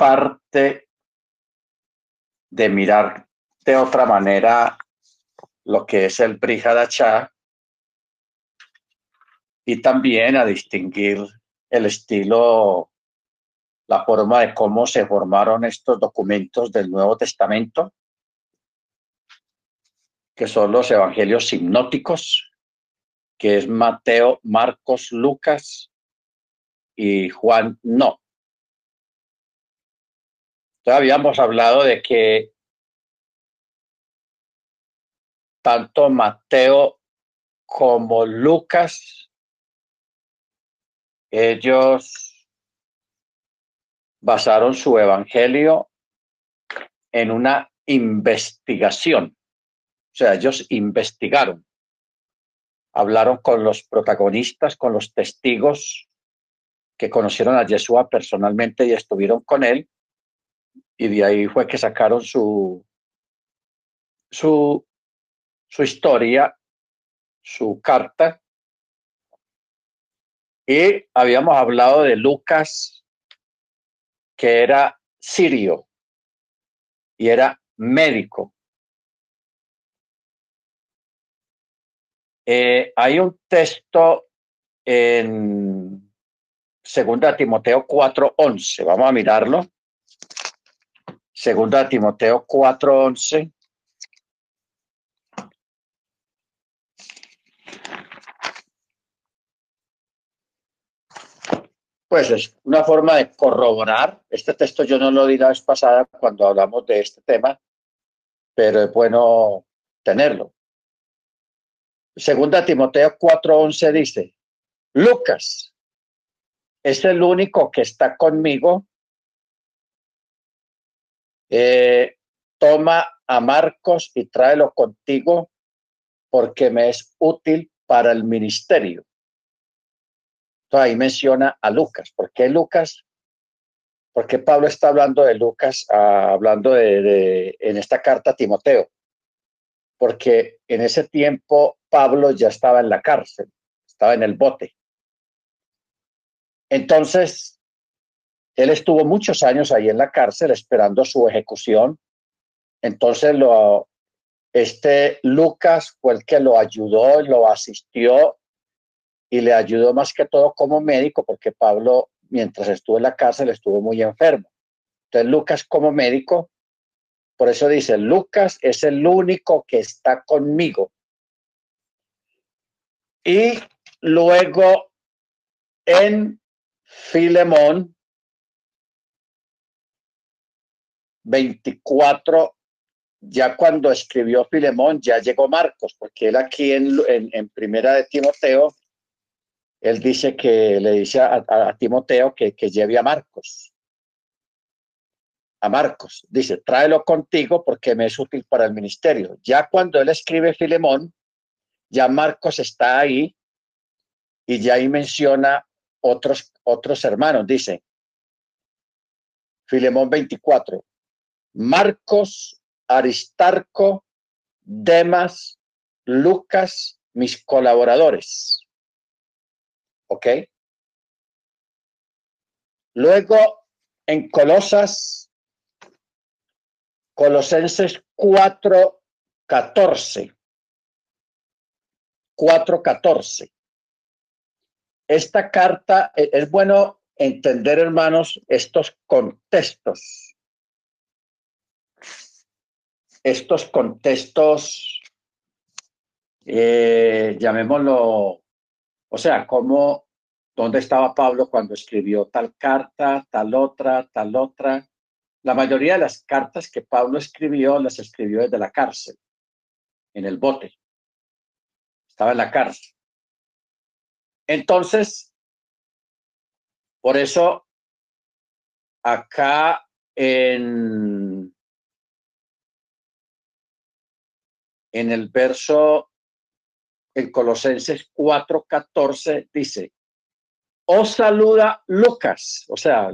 parte de mirar de otra manera lo que es el Brihadachá y también a distinguir el estilo, la forma de cómo se formaron estos documentos del Nuevo Testamento, que son los evangelios hipnóticos, que es Mateo, Marcos, Lucas y Juan no. Habíamos hablado de que tanto Mateo como Lucas, ellos basaron su evangelio en una investigación. O sea, ellos investigaron, hablaron con los protagonistas, con los testigos que conocieron a Yeshua personalmente y estuvieron con él y de ahí fue que sacaron su, su, historia, su carta. Y habíamos hablado de Lucas, que era sirio y era médico. Eh, hay un texto en Segunda Timoteo 4:11. Vamos a mirarlo. Segunda Timoteo 4:11. Pues es una forma de corroborar. Este texto yo no lo di la vez pasada cuando hablamos de este tema, pero es bueno tenerlo. Segunda Timoteo 4:11 dice, Lucas es el único que está conmigo eh, toma a Marcos y tráelo contigo porque me es útil para el ministerio. Entonces ahí menciona a Lucas. ¿Por qué Lucas? Porque Pablo está hablando de Lucas, ah, hablando de, en esta carta a Timoteo. Porque en ese tiempo Pablo ya estaba en la cárcel, estaba en el bote. Entonces, él estuvo muchos años ahí en la cárcel esperando su ejecución. Entonces, lo, este Lucas fue el que lo ayudó, lo asistió y le ayudó más que todo como médico, porque Pablo, mientras estuvo en la cárcel, estuvo muy enfermo. Entonces, Lucas como médico, por eso dice, Lucas es el único que está conmigo. Y luego en Filemón, 24, ya cuando escribió Filemón, ya llegó Marcos, porque él aquí en, en, Primera de Timoteo, él dice que le dice a, Timoteo que, que lleve a Marcos. A Marcos, dice, tráelo contigo porque me es útil para el ministerio. Ya cuando él escribe Filemón, ya Marcos está ahí y ya ahí menciona otros, otros hermanos. Dice, Filemón 24, Marcos, Aristarco, Demas, Lucas, mis colaboradores. ¿Ok? Luego, en Colosas, Colosenses 4, 14. 4.14. Esta carta, e, es bueno entender, hermanos, estos contextos estos contextos, eh, llamémoslo, o sea, cómo, dónde estaba Pablo cuando escribió tal carta, tal otra, tal otra. La mayoría de las cartas que Pablo escribió las escribió desde la cárcel, en el bote. Estaba en la cárcel. Entonces, por eso, acá en en el verso en Colosenses 4:14 dice, os saluda Lucas, o sea,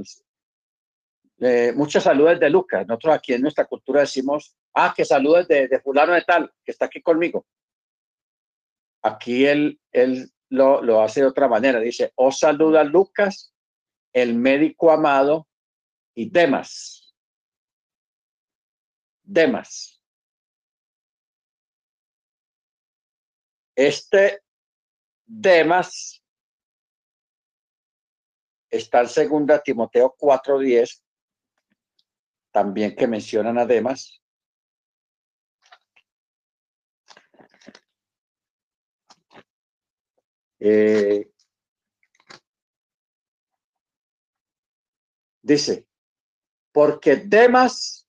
muchas saludes de Lucas. Nosotros aquí en nuestra cultura decimos, ah, que saludes de, fulano de tal, que está aquí conmigo. Aquí él, él lo, hace de otra manera, dice, os saluda Lucas, el médico amado, y Demas. Demas. Este Demas está en segunda Timoteo 4:10, también que mencionan a Demas. Eh, dice, porque Demas,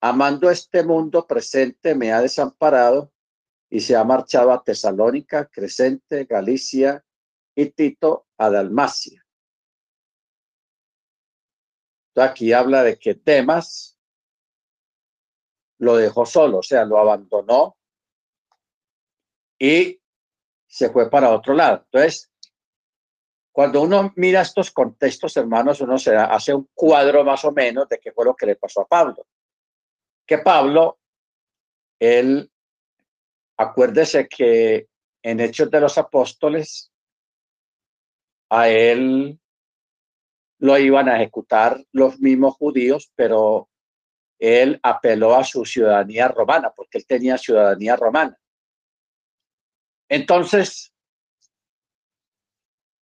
amando este mundo presente, me ha desamparado y se ha marchado a Tesalónica, Crescente, Galicia y Tito a Dalmacia. aquí habla de que Demas lo dejó solo, o sea, lo abandonó y se fue para otro lado. Entonces, cuando uno mira estos contextos, hermanos, uno se hace un cuadro más o menos de qué fue lo que le pasó a Pablo. Que Pablo, él, acuérdese que en Hechos de los Apóstoles, a él lo iban a ejecutar los mismos judíos, pero él apeló a su ciudadanía romana, porque él tenía ciudadanía romana. Entonces,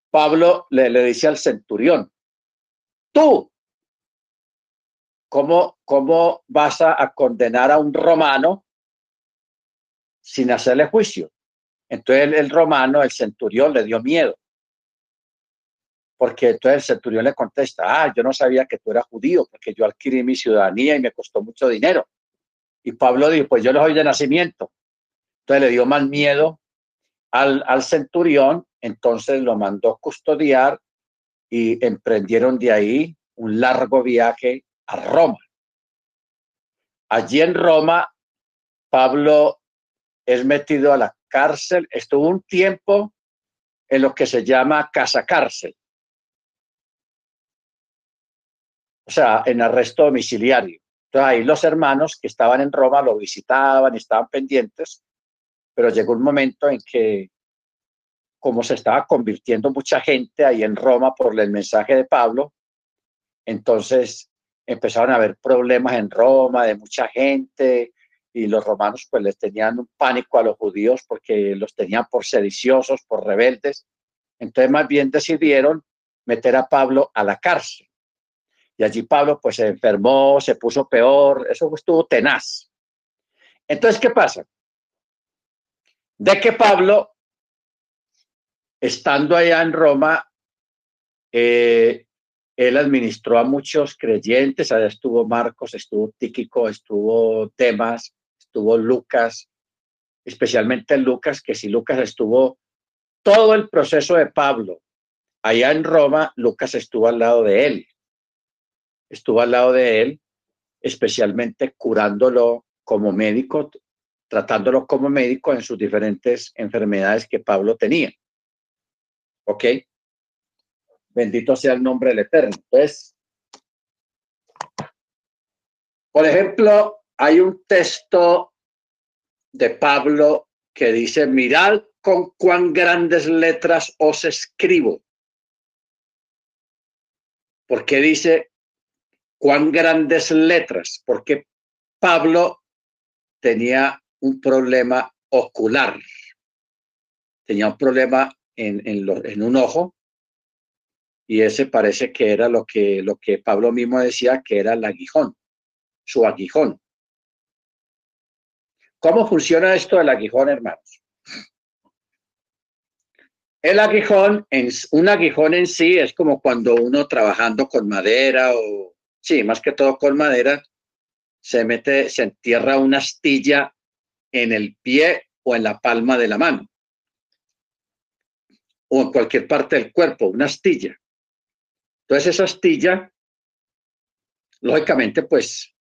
Pablo le, dice al centurión, tú, ¿cómo, cómo vas a, condenar a un romano sin hacerle juicio? Entonces el, romano, el centurión, le dio miedo. Porque entonces el centurión le contesta, ah, yo no sabía que tú eras judío, porque yo adquirí mi ciudadanía y me costó mucho dinero. Y Pablo dijo, pues yo lo soy de nacimiento. Entonces le dio más miedo al, centurión, entonces lo mandó custodiar y emprendieron de ahí un largo viaje a Roma. Allí en Roma, Pablo es metido a la cárcel, estuvo un tiempo en lo que se llama casa cárcel, o sea, en arresto domiciliario. Entonces ahí los hermanos que estaban en Roma lo visitaban estaban pendientes pero llegó un momento en que, como se estaba convirtiendo mucha gente ahí en Roma por el mensaje de Pablo, entonces empezaron a haber problemas en Roma de mucha gente y los romanos pues les tenían un pánico a los judíos porque los tenían por sediciosos, por rebeldes. Entonces más bien decidieron meter a Pablo a la cárcel. Y allí Pablo pues se enfermó, se puso peor, eso estuvo tenaz. Entonces, ¿qué pasa? de que Pablo, estando allá en Roma, eh, él administró a muchos creyentes, allá estuvo Marcos, estuvo Tíquico, estuvo Temas, Lucas, especialmente Lucas, que si Lucas estuvo todo el proceso de Pablo, allá en Roma, Lucas estuvo al lado de él, estuvo al lado de él, especialmente curándolo como médico, tratándolo como médico en sus diferentes enfermedades que Pablo tenía. ¿Ok? Bendito sea el nombre del Eterno. Entonces, por ejemplo, hay un texto de Pablo que dice, mirad con cuán grandes letras os escribo. ¿Por qué dice cuán grandes letras? Porque Pablo tenía un problema ocular. Tenía un problema en, en, un ojo y ese parece que era lo que, lo que Pablo mismo decía que era el aguijón, su aguijón. ¿Cómo funciona esto del aguijón, hermanos? El aguijón, un aguijón en sí es como cuando uno trabajando con madera o, sí, más que todo con madera, se mete, se entierra una astilla en el pie o en la palma de la mano o en cualquier parte del cuerpo, una astilla. Entonces esa astilla, lógicamente, pues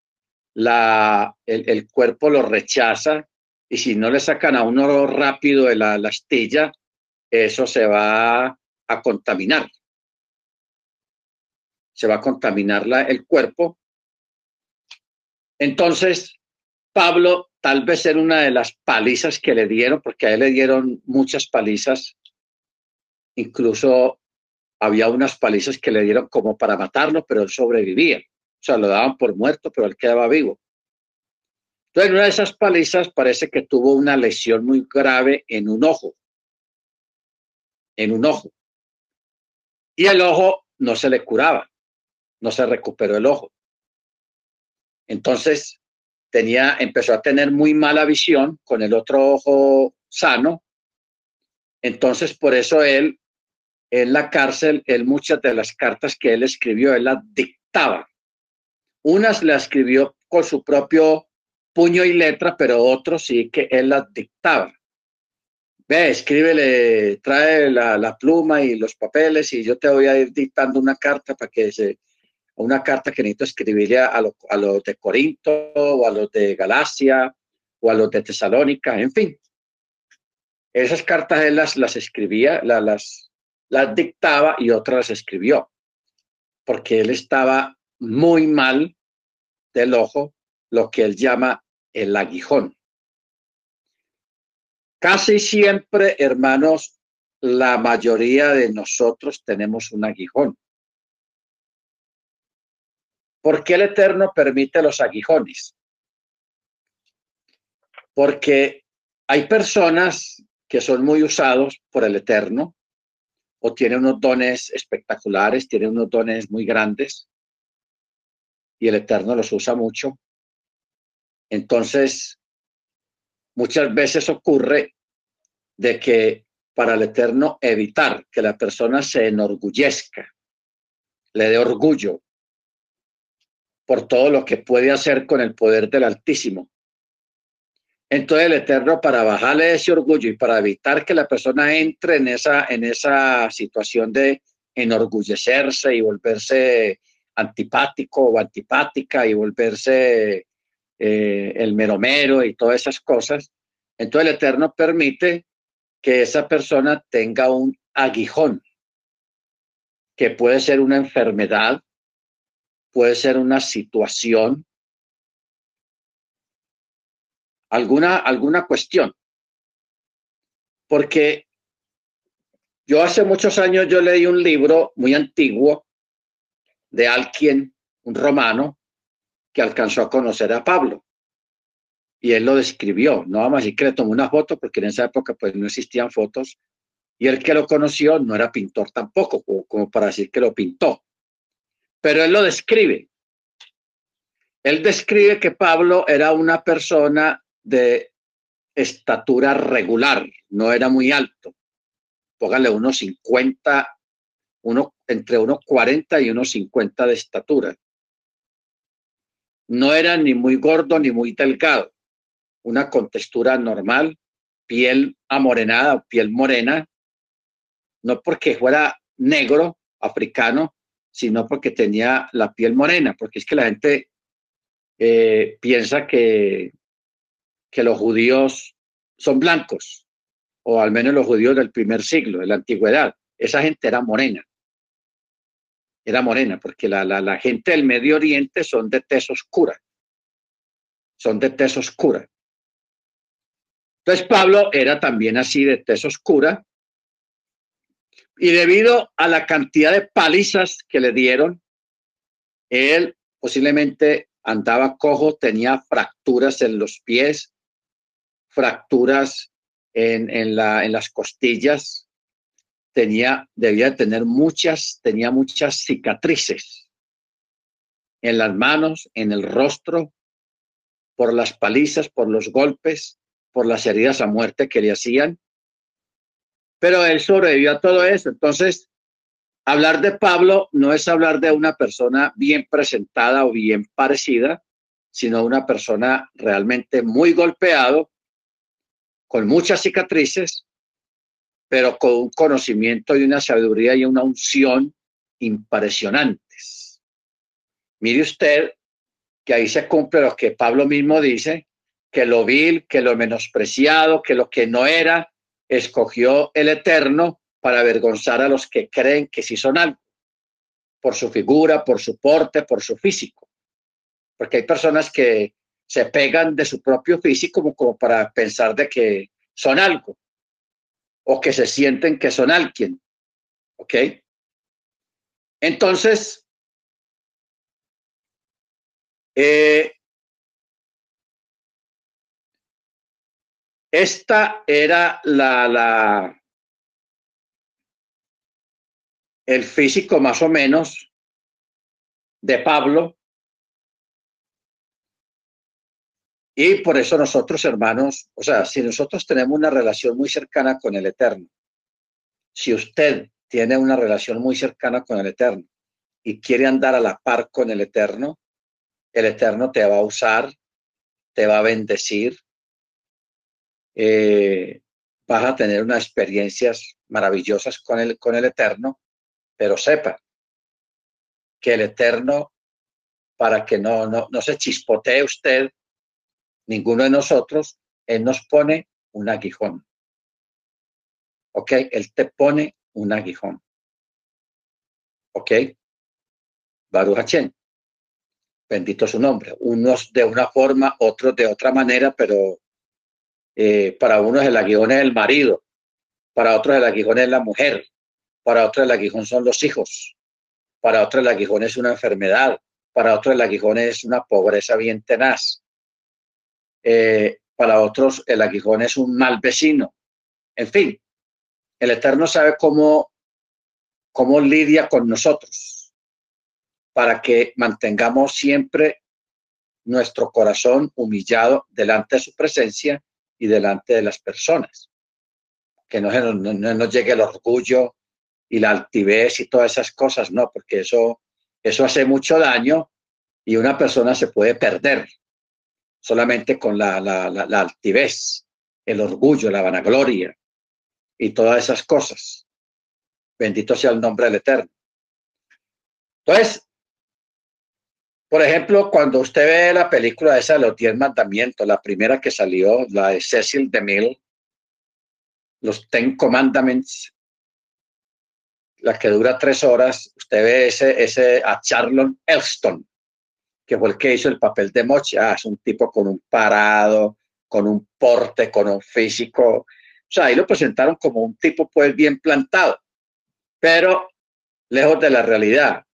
la, el, cuerpo lo rechaza y si no le sacan a uno rápido de la, la astilla, eso se va a contaminar. Se va a contaminar la, el cuerpo. Entonces, Pablo tal vez era una de las palizas que le dieron, porque a él le dieron muchas palizas, incluso había unas palizas que le dieron como para matarlo, pero él sobrevivía. Sea, lo daban por muerto, pero él quedaba vivo. Entonces, en una de esas palizas parece que tuvo una lesión muy grave en un ojo, en un ojo. Y el ojo no se le curaba, no se recuperó el ojo. Entonces, tenía, empezó a tener muy mala visión con el otro ojo sano. Entonces, por eso él, en la cárcel, él muchas de las cartas que él escribió, él las dictaba. Unas las escribió con su propio puño y letra, pero otros sí que él las dictaba. Ve, escríbele, trae la, la pluma y los papeles y yo te voy a ir dictando una carta para que se, una carta que necesito escribirle a, los de Corinto o a los de Galacia o a los de Tesalónica, en fin. Esas cartas él las, las escribía, las, las dictaba y otras las escribió, porque él estaba muy mal del ojo, lo que él llama el aguijón. Casi siempre, hermanos, la mayoría de nosotros tenemos un aguijón. ¿Por qué el Eterno permite los aguijones? Porque hay personas que son muy usados por el Eterno o tienen unos dones espectaculares, tienen unos dones muy grandes y el Eterno los usa mucho. Entonces, muchas veces ocurre de que para el Eterno evitar que la persona se enorgullezca, le dé orgullo, por todo lo que puede hacer con el poder del Altísimo. Entonces el Eterno para bajarle ese orgullo y para evitar que la persona entre en esa, en esa situación de enorgullecerse y volverse antipático o antipática y volverse eh, el meromero y todas esas cosas, entonces el Eterno permite que esa persona tenga un aguijón, que puede ser una enfermedad, puede ser una situación, alguna, alguna cuestión. Porque yo hace muchos años yo leí un libro muy antiguo de alguien, un romano, que alcanzó a conocer a Pablo. Y él lo describió, no vamos a decir que le tomó una foto, porque en esa época pues no existían fotos, y el que lo conoció no era pintor tampoco, como para decir que lo pintó pero él lo describe. Él describe que Pablo era una persona de estatura regular, no era muy alto. Póngale unos 50, uno, entre unos 40 y unos 50 de estatura. No era ni muy gordo ni muy delgado, una contextura normal, piel amorenada, piel morena, no porque fuera negro, africano, sino porque tenía la piel morena, porque es que la gente eh, piensa que, que los judíos son blancos, o al menos los judíos del primer siglo, de la antigüedad. Esa gente era morena. Era morena, porque la, la, gente del Medio Oriente son de tez oscura. Son de tez oscura. Entonces Pablo era también así de tez oscura, y debido a la cantidad de palizas que le dieron, él posiblemente andaba cojo, tenía fracturas en los pies, fracturas en, en, la, en las costillas, tenía, debía tener muchas, tenía muchas cicatrices en las manos, en el rostro, por las palizas, por los golpes, por las heridas a muerte que le hacían pero él sobrevivió a todo eso. Entonces, hablar de Pablo no es hablar de una persona bien presentada o bien parecida, sino una persona realmente muy golpeado, con muchas cicatrices, pero con un conocimiento y una sabiduría y una unción impresionantes. Mire usted que ahí se cumple lo que Pablo mismo dice, que lo vil, que lo menospreciado, que lo que no era, escogió el Eterno para avergonzar a los que creen que sí son algo, por su figura, por su porte, por su físico. Porque hay personas que se pegan de su propio físico como, como para pensar de que son algo o que se sienten que son alguien. ¿Ok? Entonces, Eh, esta era la, la, el físico más o menos de Pablo. Y por eso nosotros, hermanos, o sea, si nosotros tenemos una relación muy cercana con el Eterno, si usted tiene una relación muy cercana con el Eterno y quiere andar a la par con el Eterno, el Eterno te va a usar, te va a bendecir, eh, vas a tener unas experiencias maravillosas con el, con el Eterno, pero sepa que el Eterno, para que no, no, no se chispotee usted, ninguno de nosotros, Él nos pone un aguijón. ¿Ok? Él te pone un aguijón. ¿Ok? Baruch Hachem. Bendito su nombre. Unos de una forma, otros de otra manera, pero eh, para unos el aguijón es el marido, para otros el aguijón es la mujer, para otros el aguijón son los hijos, para otros el aguijón es una enfermedad, para otros el aguijón es una pobreza bien tenaz, eh, para otros el aguijón es un mal vecino. En fin, el Eterno sabe cómo, cómo lidia con nosotros para que mantengamos siempre nuestro corazón humillado delante de su presencia y delante de las personas. Que no, no, no nos llegue el orgullo y la altivez y todas esas cosas, no, porque eso, eso hace mucho daño y una persona se puede perder solamente con la, altivez, el orgullo, la vanagloria y todas esas cosas. Bendito sea el nombre del Eterno. Entonces, por ejemplo, cuando usted ve la película esa de los diez mandamientos, la primera que salió, la de Cecil DeMille, los Ten Commandments, la que dura tres horas, usted ve ese, ese a Charlon Elston, que fue el que hizo el papel de Mochi. Ah, es un tipo con un parado, con un porte, con un físico. O sea, ahí lo presentaron como un tipo pues bien plantado, pero lejos de la realidad.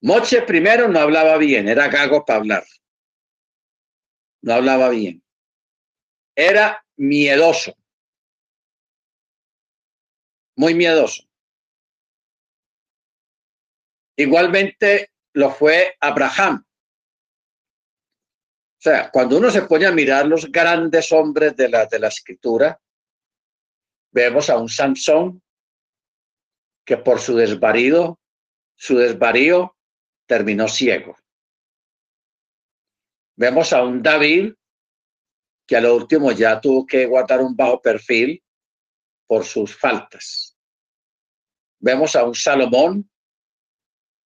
Moche primero no hablaba bien, era gago para hablar. No hablaba bien. Era miedoso. Muy miedoso. Igualmente lo fue Abraham. O sea, cuando uno se pone a mirar los grandes hombres de la, de la escritura, vemos a un Sansón que por su desvarío, su desvarío terminó ciego. Vemos a un David que a lo último ya tuvo que guardar un bajo perfil por sus faltas. Vemos a un Salomón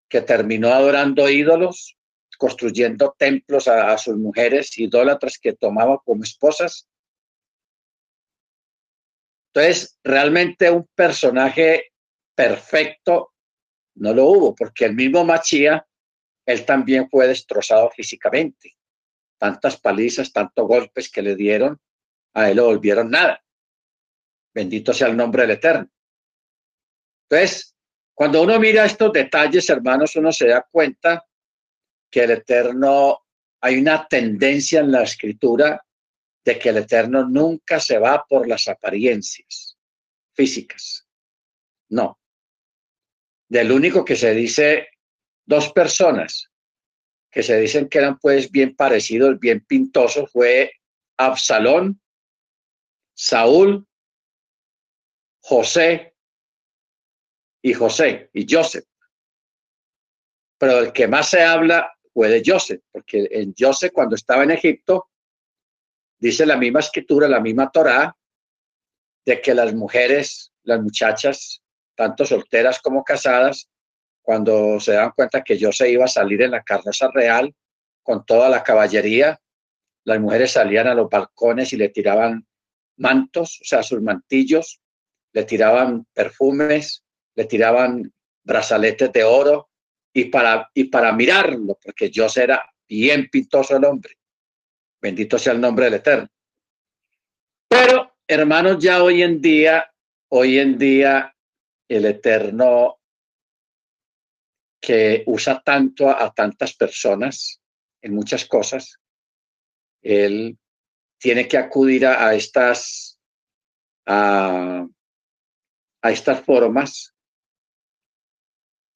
que terminó adorando ídolos construyendo templos a, sus mujeres idólatras que tomaba como esposas. Entonces, realmente un personaje perfecto no lo hubo, porque el mismo Machía, él también fue destrozado físicamente. Tantas palizas, tantos golpes que le dieron, a él lo volvieron nada. Bendito sea el nombre del Eterno. Entonces, cuando uno mira estos detalles, hermanos, uno se da cuenta que el Eterno, hay una tendencia en la escritura de que el Eterno nunca se va por las apariencias físicas. No. Del único que se dice dos personas que se dicen que eran pues bien parecidos, bien pintosos, fue Absalón, Saúl, José y José y Joseph. Pero el que más se habla fue de Joseph, porque en Joseph cuando estaba en Egipto, dice la misma escritura, la misma Torá, de que las mujeres, las muchachas, tanto solteras como casadas, cuando se dan cuenta que Joseph iba a salir en la carroza real con toda la caballería, las mujeres salían a los balcones y le tiraban mantos, o sea, sus mantillos, le tiraban perfumes, le tiraban brazaletes de oro, y para, y para mirarlo, porque yo era bien pintoso el hombre. Bendito sea el nombre del Eterno. Pero, hermanos, ya hoy en día, hoy en día, el Eterno que usa tanto a, tantas personas, en muchas cosas, él tiene que acudir a, estas a, a estas formas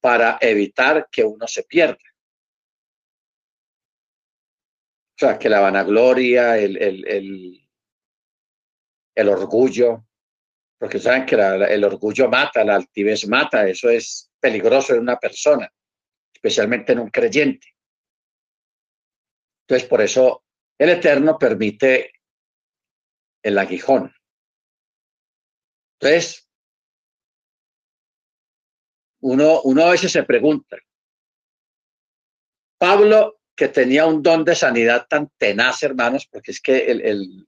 para evitar que uno se pierda. O sea, que la vanagloria, el, el, el, orgullo, porque saben que el orgullo mata, la altivez mata, eso es peligroso en una persona, especialmente en un creyente. Entonces, por eso el Eterno permite el aguijón. Entonces, uno, uno a veces se pregunta, Pablo, que tenía un don de sanidad tan tenaz, hermanos, porque es que el, el,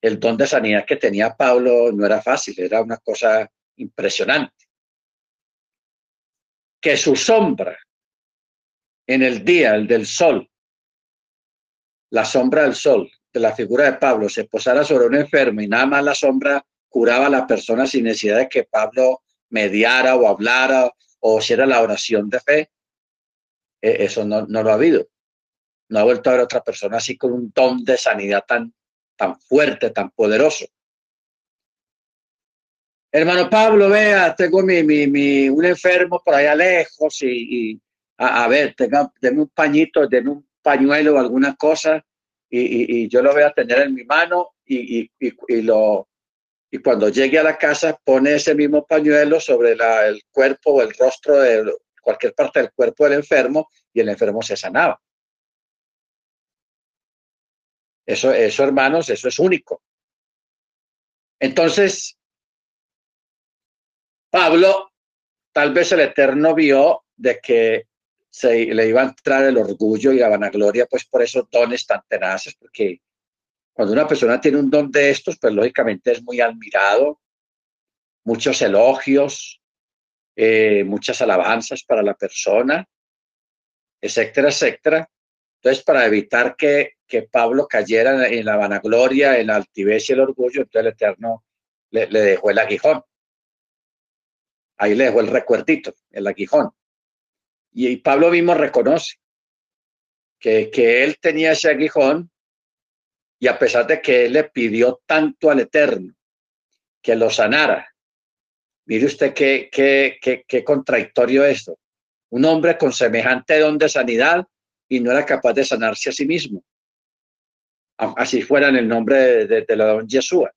el don de sanidad que tenía Pablo no era fácil, era una cosa impresionante. Que su sombra en el día, el del sol, la sombra del sol de la figura de Pablo se posara sobre un enfermo y nada más la sombra curaba a la persona sin necesidad de que Pablo mediara o hablara o hiciera la oración de fe, e, eso no, no lo ha habido. No ha vuelto a haber otra persona así con un don de sanidad tan, tan fuerte, tan poderoso. Hermano Pablo, vea, tengo mi, mi, mi un enfermo por allá lejos y, a, ver, tenga, deme un pañito, deme un pañuelo o alguna cosa y, yo lo voy a tener en mi mano y, lo, y cuando llegue a la casa pone ese mismo pañuelo sobre el cuerpo o el rostro de cualquier parte del cuerpo del enfermo y el enfermo se sanaba. Eso, hermanos, eso es único. Entonces, Pablo, tal vez el Eterno vio de que se le iba a entrar el orgullo y la vanagloria, pues por esos dones tan tenaces, porque cuando una persona tiene un don de estos, pues lógicamente es muy admirado, muchos elogios, eh, muchas alabanzas para la persona, etcétera, etcétera. Entonces, para evitar que, que Pablo cayera en, la vanagloria, en la altivez y el orgullo, entonces el Eterno le, le dejó el aguijón. Ahí le dejó el recuerdito, el aguijón. Y, Pablo mismo reconoce que, que él tenía ese aguijón y a pesar de que él le pidió tanto al Eterno que lo sanara, mire usted qué, qué, qué, contradictorio esto. Un hombre con semejante don de sanidad y no era capaz de sanarse a sí mismo. Así fuera en el nombre de, de la don Yeshua.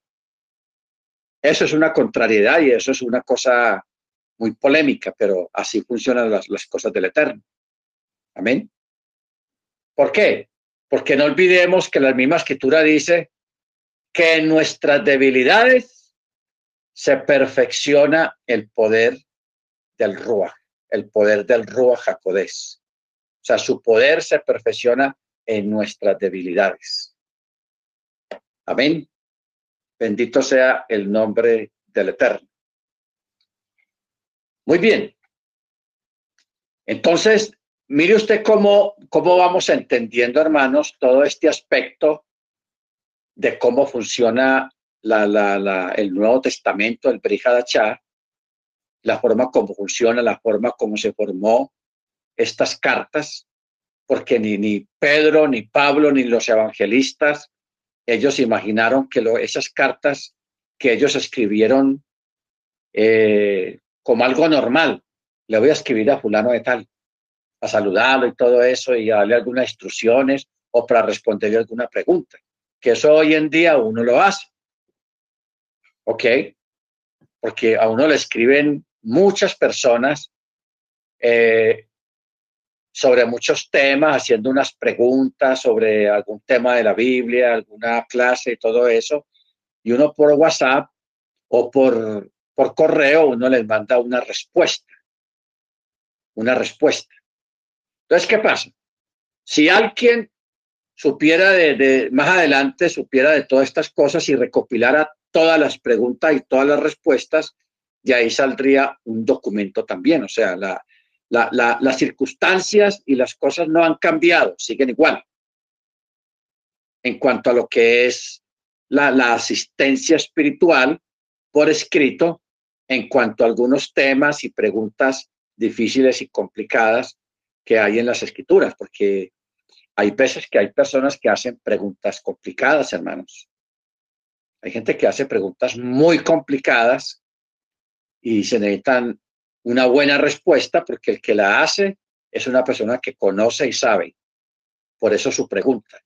Eso es una contrariedad y eso es una cosa muy polémica, pero así funcionan las, cosas del Eterno. Amén. ¿Por qué? Porque no olvidemos que la misma escritura dice que en nuestras debilidades se perfecciona el poder del Ruach, el poder del Ruach Jacodés. O sea, su poder se perfecciona en nuestras debilidades. Amén. Bendito sea el nombre del Eterno. Muy bien. Entonces, mire usted cómo, cómo vamos entendiendo, hermanos, todo este aspecto de cómo funciona el Nuevo Testamento, el Brihadachá, la forma como funciona, la forma como se formó estas cartas, porque ni, ni Pedro, ni Pablo, ni los evangelistas, ellos imaginaron que esas cartas que ellos escribieron eh, como algo normal. Le voy a escribir a fulano de tal, a saludarlo y todo eso y a darle algunas instrucciones o para responderle alguna pregunta. Que eso hoy en día uno lo hace. ¿Ok? Porque a uno le escriben muchas personas eh, sobre muchos temas, haciendo unas preguntas sobre algún tema de la Biblia, alguna clase y todo eso. Y uno por WhatsApp o por por correo uno les manda una respuesta. Una respuesta. Entonces, ¿qué pasa? Si alguien supiera de, más adelante, supiera de todas estas cosas y recopilara todas las preguntas y todas las respuestas, de ahí saldría un documento también. O sea, la, las circunstancias y las cosas no han cambiado, siguen igual. En cuanto a lo que es la, la asistencia espiritual por escrito, en cuanto a algunos temas y preguntas difíciles y complicadas que hay en las escrituras, porque hay veces que hay personas que hacen preguntas complicadas, hermanos. Hay gente que hace preguntas muy complicadas y se necesitan una buena respuesta porque el que la hace es una persona que conoce y sabe. Por eso su pregunta.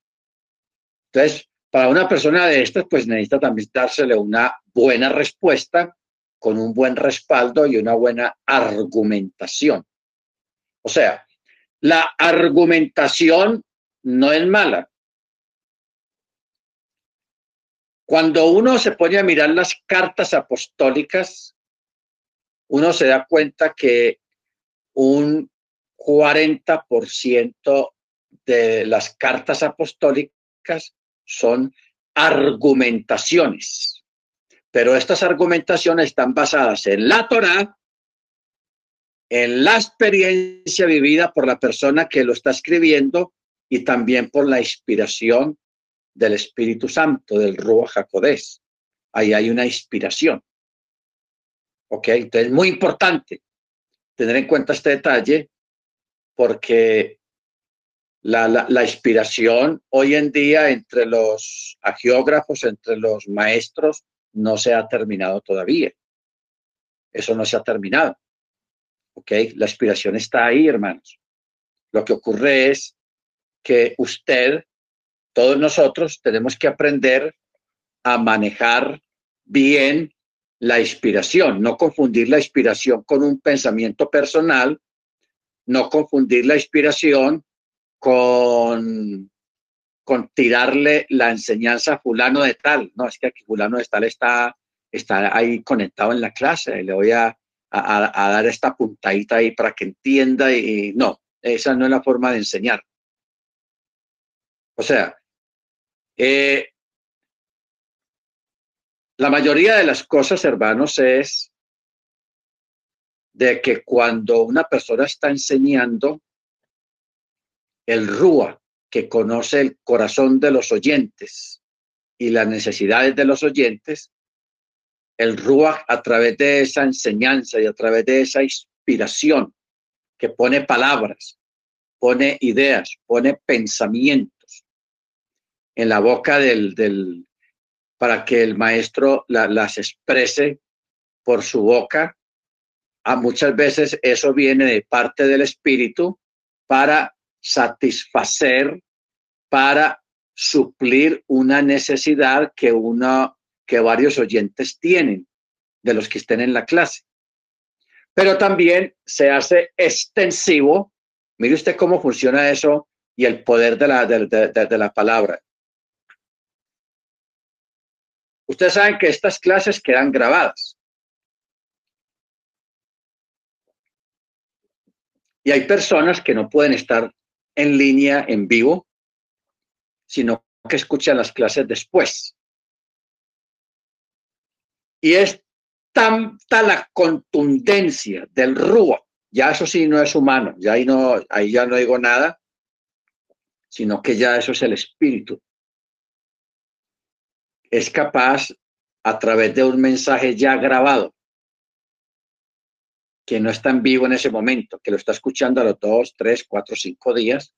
Entonces, para una persona de estas, pues necesita también dársele una buena respuesta con un buen respaldo y una buena argumentación. O sea, la argumentación no es mala. Cuando uno se pone a mirar las cartas apostólicas, uno se da cuenta que un 40% de las cartas apostólicas son argumentaciones. Pero estas argumentaciones están basadas en la Torah, en la experiencia vivida por la persona que lo está escribiendo y también por la inspiración del Espíritu Santo, del Ruach HaKodesh. Ahí hay una inspiración. ¿Ok? Entonces, es muy importante tener en cuenta este detalle porque la, la, inspiración hoy en día entre los agiógrafos, entre los maestros, no se ha terminado todavía. Eso no se ha terminado. ¿Ok? La inspiración está ahí, hermanos. Lo que ocurre es que usted, todos nosotros, tenemos que aprender a manejar bien la inspiración, no confundir la inspiración con un pensamiento personal, no confundir la inspiración con, con tirarle la enseñanza a fulano de tal. No, es que aquí fulano de tal está, está ahí conectado en la clase le voy a, a, dar esta puntadita ahí para que entienda y no, esa no es la forma de enseñar. O sea, eh, la mayoría de las cosas, hermanos, es de que cuando una persona está enseñando, el Rúa, que conoce el corazón de los oyentes y las necesidades de los oyentes, el Rúa a través de esa enseñanza y a través de esa inspiración que pone palabras, pone ideas, pone pensamientos en la boca del, del para que el maestro las exprese por su boca. A muchas veces eso viene de parte del espíritu para satisfacer, para suplir una necesidad que una que varios oyentes tienen de los que estén en la clase. Pero también se hace extensivo. Mire usted cómo funciona eso y el poder de la, de la palabra. Ustedes saben que estas clases quedan grabadas. Y hay personas que no pueden estar en línea, en vivo, sino que escuchan las clases después. Y es tanta la contundencia del rúa, ya eso sí no es humano, ya ahí, no, ahí ya no digo nada, sino que ya eso es el espíritu. Es capaz a través de un mensaje ya grabado, que no está en vivo en ese momento, que lo está escuchando a los dos, tres, cuatro, cinco días,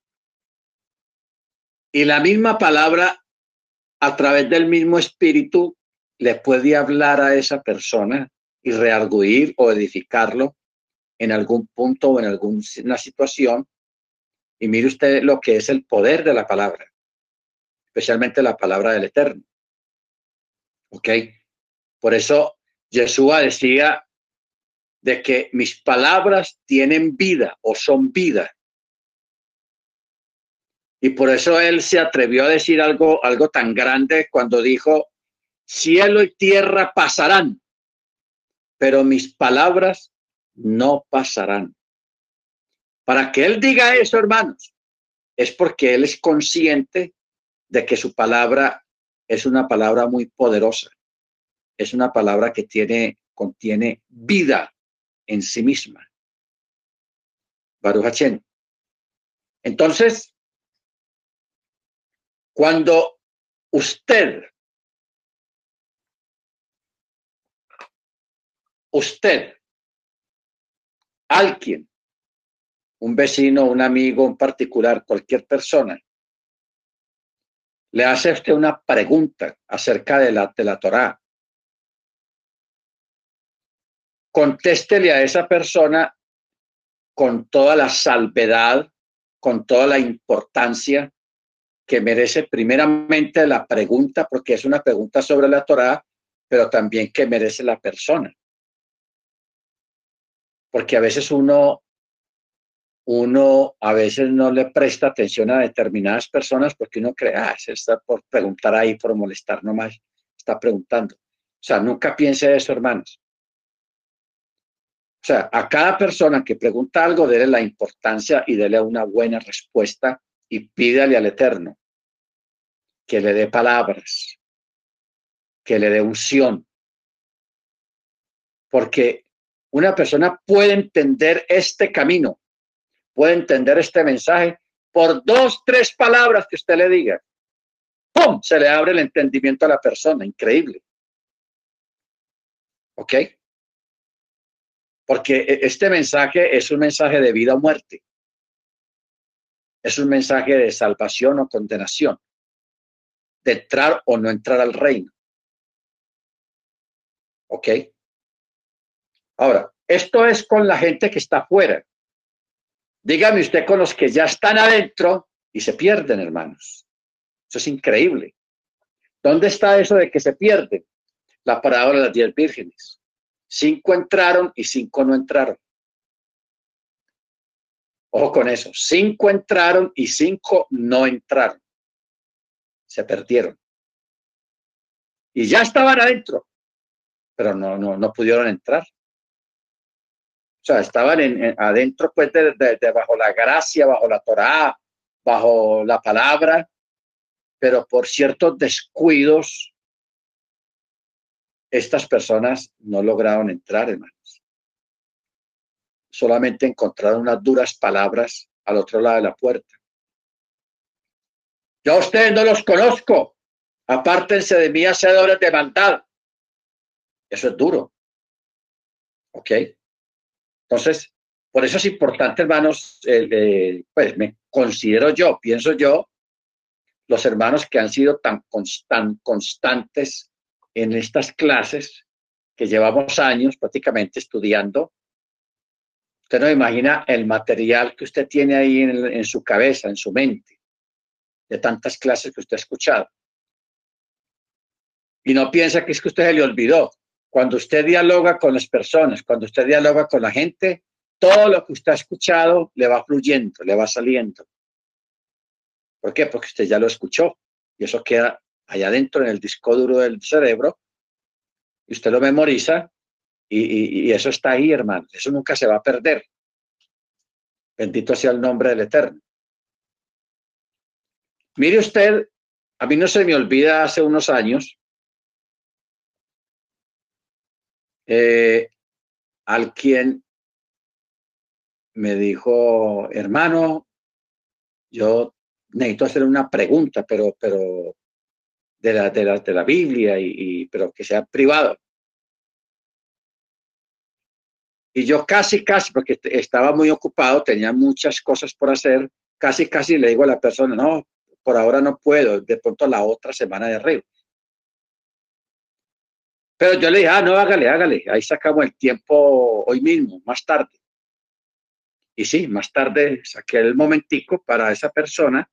y la misma palabra a través del mismo espíritu le puede hablar a esa persona y rearguir o edificarlo en algún punto o en alguna situación. Y mire usted lo que es el poder de la palabra, especialmente la palabra del Eterno. ¿Ok? Por eso Yeshua decía de que mis palabras tienen vida o son vida. Y por eso él se atrevió a decir algo, algo tan grande cuando dijo, cielo y tierra pasarán, pero mis palabras no pasarán. Para que él diga eso, hermanos, es porque él es consciente de que su palabra es una palabra muy poderosa. Es una palabra que tiene, contiene vida en sí misma. Baruch Entonces, cuando usted, usted, alguien, un vecino, un amigo, en particular, cualquier persona, le hace usted una pregunta acerca de la, de la Torá, contéstele a esa persona con toda la salvedad, con toda la importancia que merece primeramente la pregunta, porque es una pregunta sobre la Torá, pero también que merece la persona. Porque a veces uno uno a veces no le presta atención a determinadas personas porque uno cree, ah, se está por preguntar ahí, por molestar nomás, está preguntando. O sea, nunca piense eso, hermanos. O sea, a cada persona que pregunta algo, dele la importancia y dele una buena respuesta y pídale al Eterno que le dé palabras, que le dé unción. Porque una persona puede entender este camino puede entender este mensaje por dos, tres palabras que usted le diga. ¡Pum! Se le abre el entendimiento a la persona. Increíble. ¿Ok? Porque e, este mensaje es un mensaje de vida o muerte. Es un mensaje de salvación o condenación. De entrar o no entrar al reino. ¿Ok? Ahora, esto es con la gente que está afuera. Dígame usted con los que ya están adentro y se pierden, hermanos. Eso es increíble. ¿Dónde está eso de que se pierden? La parábola de las diez vírgenes. Cinco entraron y cinco no entraron. Ojo con eso. Cinco entraron y cinco no entraron. Se perdieron. Y ya estaban adentro, pero no, no, no pudieron entrar. O sea, estaban en, adentro, pues, de, bajo la gracia, bajo la Torá, bajo la palabra, pero por ciertos descuidos, estas personas no lograron entrar, hermanos. Solamente encontraron unas duras palabras al otro lado de la puerta. Yo ustedes no los conozco. Apártense de mí, hacedores de maldad. Eso es duro. ¿Ok? Entonces, por eso es importante, hermanos, pues me considero yo, pienso yo, los hermanos que han sido tan, constantes en estas clases, que llevamos años prácticamente estudiando. Usted no imagina el material que usted tiene ahí en, en su cabeza, en su mente, de tantas clases que usted ha escuchado. Y no piensa que es que usted se le olvidó. Cuando usted dialoga con las personas, cuando usted dialoga con la gente, todo lo que usted ha escuchado le va fluyendo, le va saliendo. ¿Por qué? Porque usted ya lo escuchó y eso queda allá adentro en el disco duro del cerebro y usted lo memoriza y, y eso está ahí, hermano. Eso nunca se va a perder. Bendito sea el nombre del Eterno. Mire usted, a mí no se me olvida hace unos años Eh, al quien me dijo, hermano, yo necesito hacer una pregunta, pero, pero de la, de la, de la Biblia, y, pero que sea privado. Y yo casi, casi, porque estaba muy ocupado, tenía muchas cosas por hacer, casi, casi le digo a la persona, no, por ahora no puedo, de pronto la otra semana de arriba. Pero yo le dije, ah, no, hágale, hágale. Ahí sacamos el tiempo hoy mismo, más tarde. Y sí, más tarde saqué el momentico para esa persona.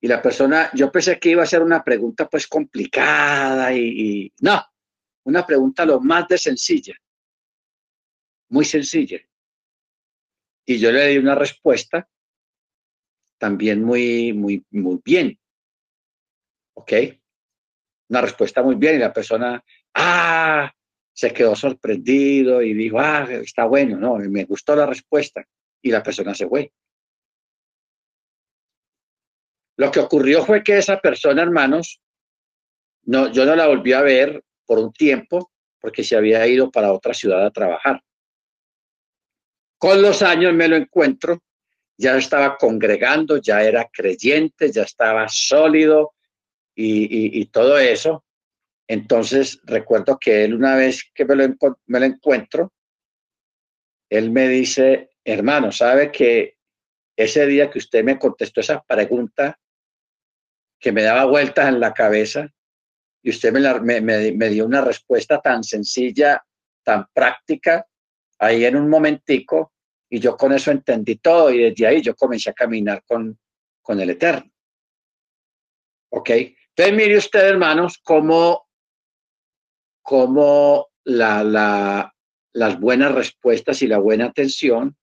Y la persona, yo pensé que iba a ser una pregunta pues complicada y, no, una pregunta lo más de sencilla, muy sencilla. Y yo le di una respuesta también muy, muy, muy bien. ¿Ok? Una respuesta muy bien y la persona ah, se quedó sorprendido y dijo, ah, está bueno, no, me gustó la respuesta y la persona se fue. Lo que ocurrió fue que esa persona, hermanos, no, yo no la volví a ver por un tiempo porque se había ido para otra ciudad a trabajar. Con los años me lo encuentro, ya estaba congregando, ya era creyente, ya estaba sólido y, y todo eso. Entonces, recuerdo que él una vez que me lo, encuentro, él me dice, hermano, ¿sabe que ese día que usted me contestó esa pregunta que me daba vueltas en la cabeza y usted me, me, dio una respuesta tan sencilla, tan práctica, ahí en un momentico, y yo con eso entendí todo y desde ahí yo comencé a caminar con, con el Eterno. ¿Ok? Entonces mire usted, hermanos, cómo, cómo la, la, las buenas respuestas y la buena atención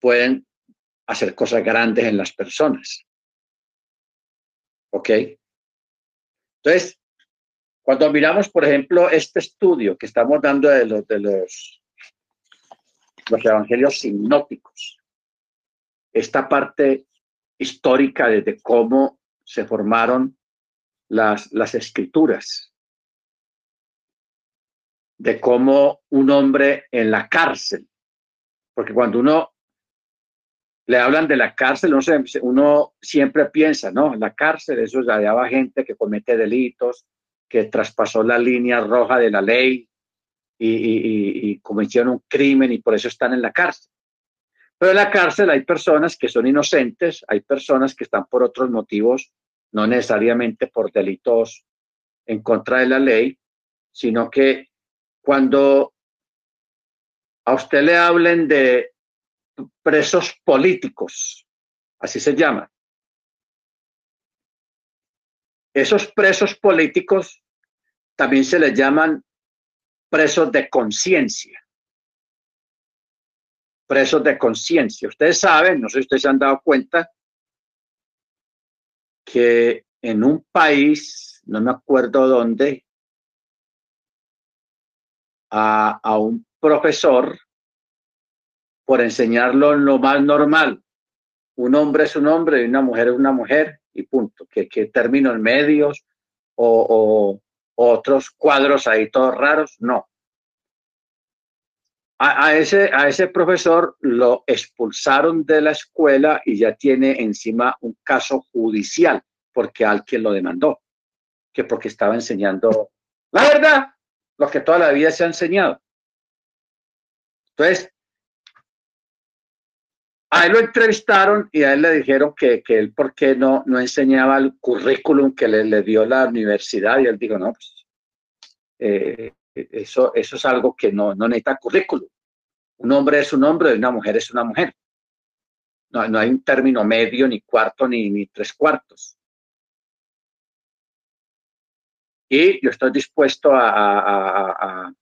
pueden hacer cosas grandes en las personas. ¿Ok? Entonces, cuando miramos, por ejemplo, este estudio que estamos dando de los, de los, evangelios sinópticos, esta parte histórica desde cómo se formaron las escrituras, de cómo un hombre en la cárcel, porque cuando uno le hablan de la cárcel, uno, siempre piensa, no, la cárcel, eso es hallaba gente que comete delitos, que traspasó la línea roja de la ley y, y, y, cometieron un crimen y por eso están en la cárcel. Pero en la cárcel hay personas que son inocentes, hay personas que están por otros motivos, no necesariamente por delitos en contra de la ley, sino que cuando a usted le hablen de presos políticos, así se llama. Esos presos políticos también se les llaman presos de conciencia. Presos de conciencia. Ustedes saben, no sé si ustedes se han dado cuenta, que en un país, no me acuerdo dónde, a, a un profesor por enseñarlo lo más normal. Un hombre es un hombre y una mujer es una mujer y punto. Que, que términos medios o, otros cuadros ahí todos raros, no. A, ese, a ese profesor lo expulsaron de la escuela y ya tiene encima un caso judicial porque alguien lo demandó, que porque estaba enseñando la verdad, lo que toda la vida se ha enseñado. Entonces, a él lo entrevistaron y a él le dijeron que, que él por qué no, no enseñaba el currículum que le, le dio la universidad y él dijo, no, pues eh, eso, eso es algo que no, no necesita currículum. Un hombre es un hombre y una mujer es una mujer. No, no hay un término medio, ni cuarto, ni tres cuartos. Y yo estoy dispuesto a,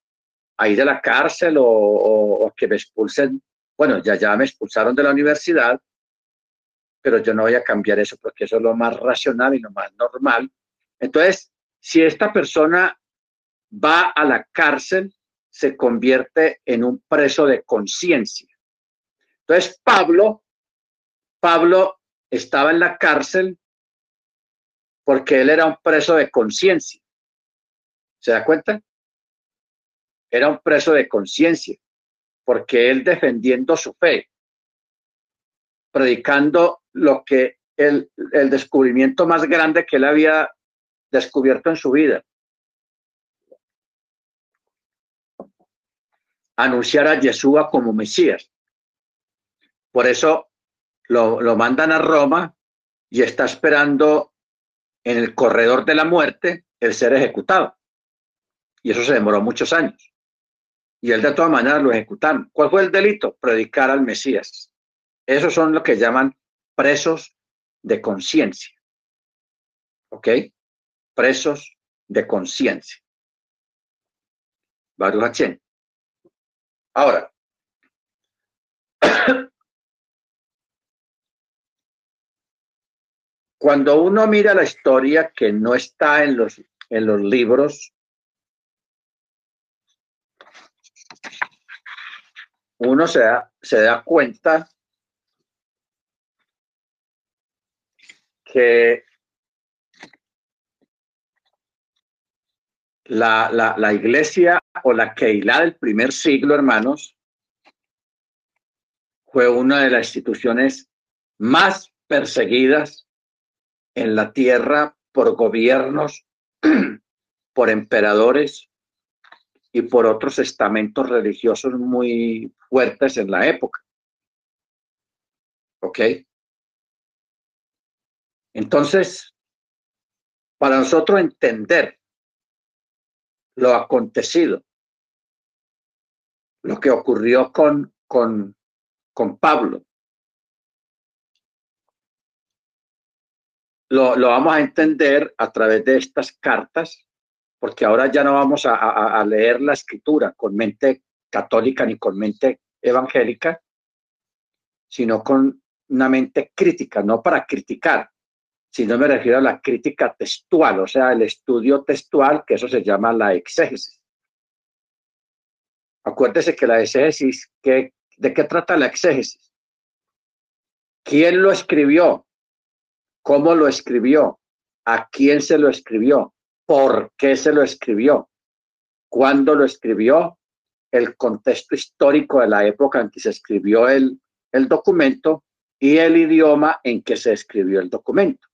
ir a la cárcel o, o que me expulsen bueno, ya, ya me expulsaron de la universidad, pero yo no voy a cambiar eso porque eso es lo más racional y lo más normal. Entonces, si esta persona va a la cárcel, se convierte en un preso de conciencia. Entonces, Pablo, Pablo estaba en la cárcel porque él era un preso de conciencia. ¿Se da cuenta? Era un preso de conciencia porque él defendiendo su fe, predicando lo que el, el descubrimiento más grande que él había descubierto en su vida. Anunciar a Yeshua como Mesías. Por eso lo, lo mandan a Roma y está esperando en el corredor de la muerte el ser ejecutado. Y eso se demoró muchos años y él de todas maneras lo ejecutaron. ¿Cuál fue el delito? Predicar al Mesías. Esos son lo que llaman presos de conciencia. ¿Ok? Presos de conciencia. Baruch Ahora, cuando uno mira la historia que no está en los, en los libros, uno se da, se da cuenta que la, la, iglesia o la Keilah del primer siglo, hermanos, fue una de las instituciones más perseguidas en la tierra por gobiernos, por emperadores, y por otros estamentos religiosos muy fuertes en la época. ¿Ok? Entonces, para nosotros entender lo acontecido, lo que ocurrió con, con, con Pablo, lo, lo, vamos a entender a través de estas cartas, porque ahora ya no vamos a, leer la escritura con mente católica ni con mente evangélica, sino con una mente crítica, no para criticar, sino me refiero a la crítica textual, o sea, el estudio textual, que eso se llama la exégesis. Acuérdese que la exégesis, ¿de qué trata la exégesis? ¿Quién lo escribió? ¿Cómo lo escribió? ¿A quién se lo escribió? ¿Por qué se lo escribió? ¿Cuándo lo escribió? El contexto histórico de la época en que se escribió el, el documento y el idioma en que se escribió el documento.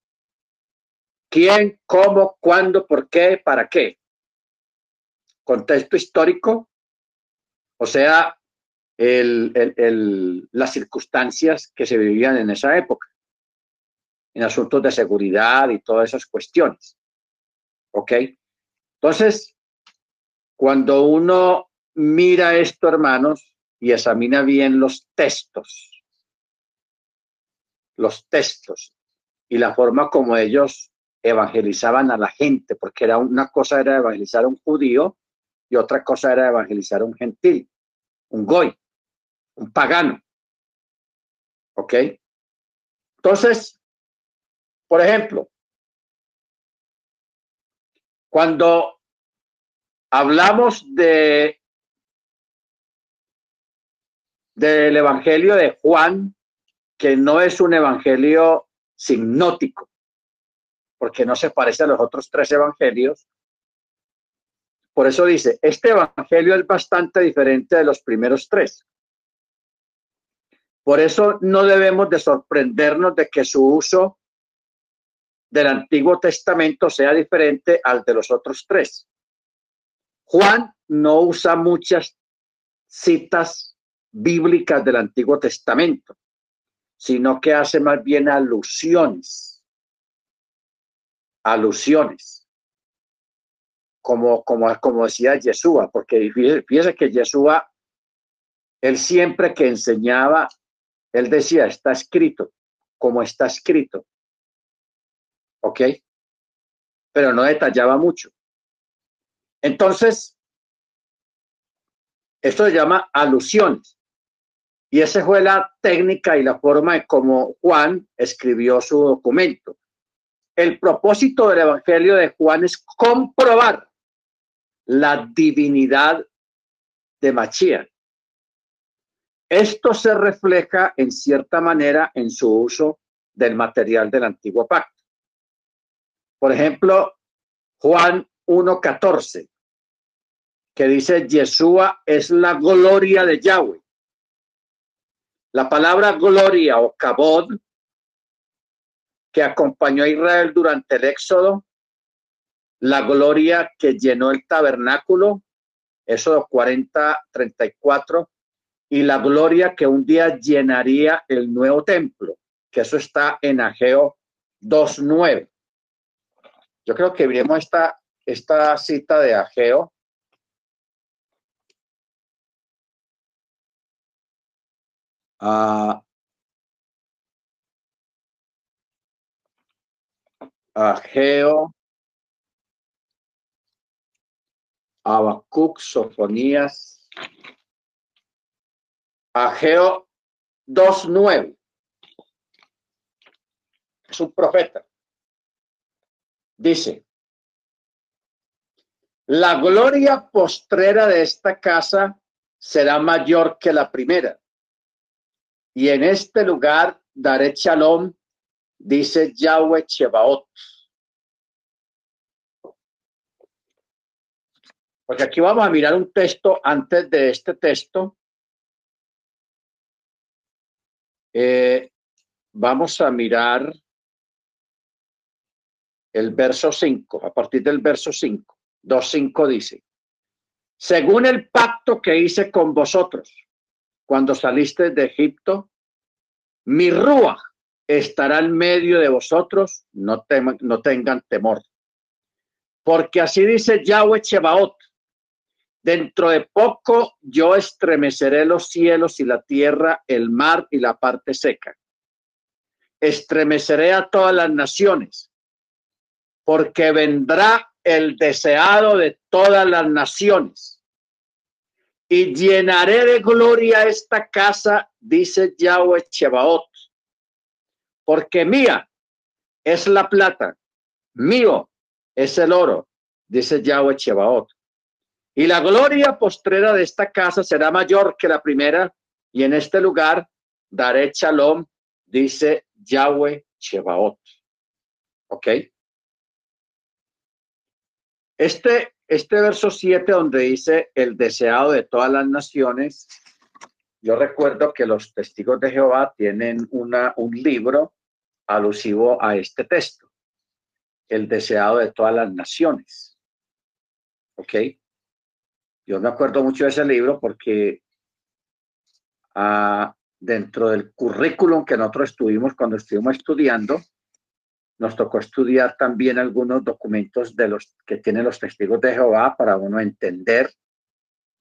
¿Quién, cómo, cuándo, por qué, para qué? Contexto histórico, o sea, las circunstancias que se vivían en esa época, en asuntos de seguridad y todas esas cuestiones. ¿Ok? Entonces, cuando uno mira esto, hermanos, y examina bien los textos, los textos y la forma como ellos evangelizaban a la gente, porque era una cosa era evangelizar a un judío y otra cosa era evangelizar a un gentil, un goy, un pagano. ¿Ok? Entonces, por ejemplo, cuando hablamos de del evangelio de Juan, que no es un evangelio signótico, porque no se parece a los otros tres evangelios. Por eso dice, este evangelio es bastante diferente de los primeros tres. Por eso no debemos de sorprendernos de que su uso del Antiguo Testamento sea diferente al de los otros tres. Juan no usa muchas citas bíblicas del Antiguo Testamento sino que hace más bien alusiones, alusiones, como, como, como decía Yeshua, porque fíjese que Yeshua, él siempre que enseñaba, él decía, está escrito, como está escrito, ¿ok? Pero no detallaba mucho. Entonces, esto se llama alusiones. Y esa fue la técnica y la forma de cómo Juan escribió su documento. El propósito del Evangelio de Juan es comprobar la divinidad de Machía. Esto se refleja en cierta manera en su uso del material del antiguo pacto. Por ejemplo, Juan 1.14, que dice, Yeshua es la gloria de Yahweh la palabra gloria o cabod que acompañó a Israel durante el éxodo, la gloria que llenó el tabernáculo, Éxodo 40, 34, y la gloria que un día llenaría el nuevo templo, que eso está en Ageo 2.9. Yo creo que veremos esta, esta cita de Ageo a Ageo, Abacuc, Sofonías, Ageo 2.9. Es un profeta. Dice, la gloria postrera de esta casa será mayor que la primera y en este lugar daré shalom, dice Yahweh Chebaot. Porque aquí vamos a mirar un texto antes de este texto. Eh, vamos a mirar el verso 5, a partir del verso 5. 2.5 dice, según el pacto que hice con vosotros cuando saliste de Egipto, mi rúa estará en medio de vosotros, no, no tengan temor. Porque así dice Yahweh Chebaot, dentro de poco yo estremeceré los cielos y la tierra, el mar y la parte seca. Estremeceré a todas las naciones, porque vendrá el deseado de todas las naciones. Y llenaré de gloria esta casa, dice Yahweh Chebaot, porque mía es la plata, mío es el oro, dice Yahweh Chebaot. Y la gloria postrera de esta casa será mayor que la primera, y en este lugar daré shalom, dice Yahweh Chebaot. ¿Ok? Este, este verso 7 donde dice el deseado de todas las naciones, yo recuerdo que los testigos de Jehová tienen una, un libro alusivo a este texto, el deseado de todas las naciones. ¿Ok? Yo me acuerdo mucho de ese libro porque ah, dentro del currículum que nosotros estuvimos cuando estuvimos estudiando, nos tocó estudiar también algunos documentos de los que tienen los testigos de Jehová para uno entender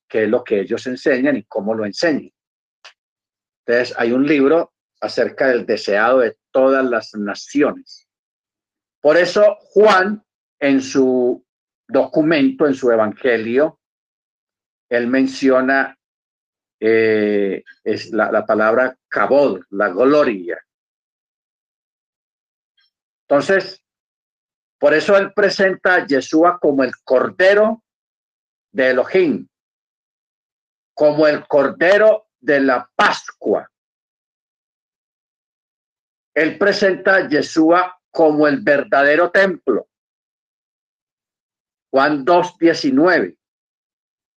qué es lo que ellos enseñan y cómo lo enseñan. Entonces, hay un libro acerca del deseado de todas las naciones. Por eso Juan, en su documento, en su evangelio, él menciona eh, es la, la palabra cabod, la gloria. Entonces, por eso él presenta a Yeshua como el cordero de Elohim, como el cordero de la Pascua. Él presenta a Yeshua como el verdadero templo. Juan 2.19,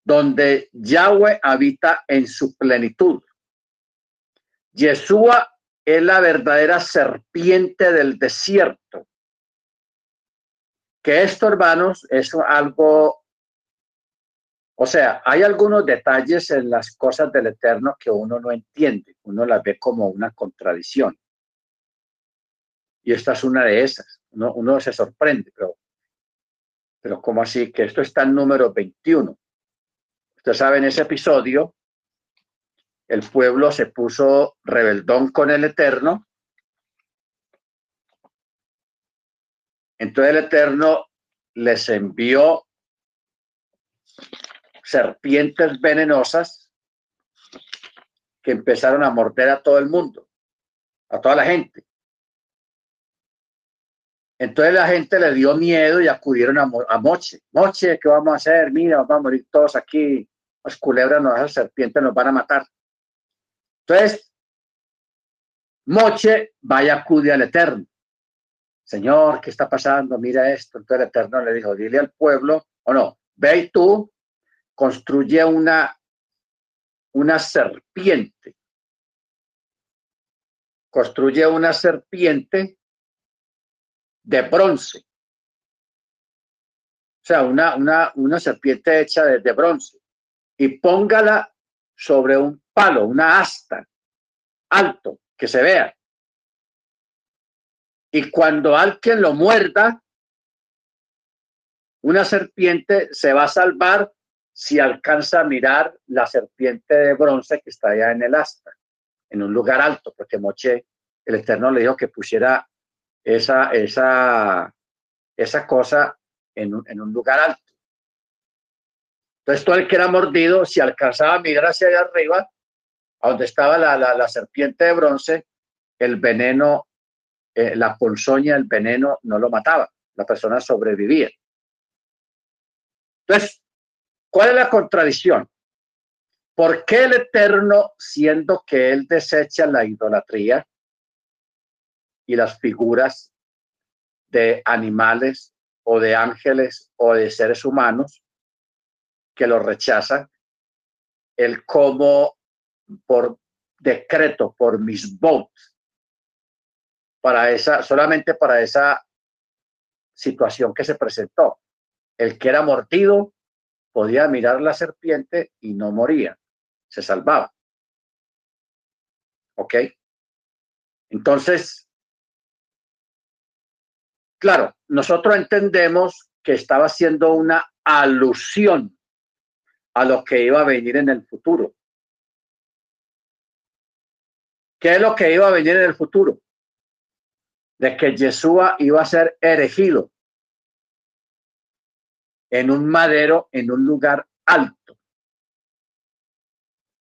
donde Yahweh habita en su plenitud. Yeshua es la verdadera serpiente del desierto. Que esto, hermanos, es algo, o sea, hay algunos detalles en las cosas del Eterno que uno no entiende, uno las ve como una contradicción. Y esta es una de esas. Uno, se sorprende, pero, pero ¿cómo así? Que esto está en número 21. Ustedes saben ese episodio el pueblo se puso rebeldón con el Eterno. Entonces el Eterno les envió serpientes venenosas que empezaron a morder a todo el mundo, a toda la gente. Entonces la gente le dio miedo y acudieron a, Moche. Moche, ¿qué vamos a hacer? Mira, vamos a morir todos aquí. Las culebras, las serpientes nos van a matar. Entonces, Moche vaya acude al Eterno. Señor, ¿qué está pasando? Mira esto. Entonces el Eterno le dijo, dile al pueblo, o no, ve y tú, construye una, una serpiente. Construye una serpiente de bronce. O sea, una, una, una serpiente hecha de, de bronce. Y póngala sobre un palo, una asta, alto, que se vea. Y cuando alguien lo muerda, una serpiente se va a salvar si alcanza a mirar la serpiente de bronce que está allá en el asta, en un lugar alto, porque Moche, el Eterno le dijo que pusiera esa, esa, cosa en un, en un lugar alto. Entonces todo el que era mordido, si alcanzaba a mirar hacia allá arriba, donde estaba la, la, serpiente de bronce, el veneno, eh, la ponzoña, el veneno no lo mataba, la persona sobrevivía. Entonces, ¿cuál es la contradicción? ¿Por qué el Eterno, siendo que Él desecha la idolatría y las figuras de animales o de ángeles o de seres humanos, que lo rechazan, el cómo por decreto, por mis votos, para esa, solamente para esa situación que se presentó. El que era mordido podía mirar la serpiente y no moría, se salvaba. ¿Ok? Entonces, Claro, nosotros entendemos que estaba haciendo una alusión a lo que iba a venir en el futuro. ¿Qué es lo que iba a venir en el futuro? De que Yeshua iba a ser erigido en un madero, en un lugar alto.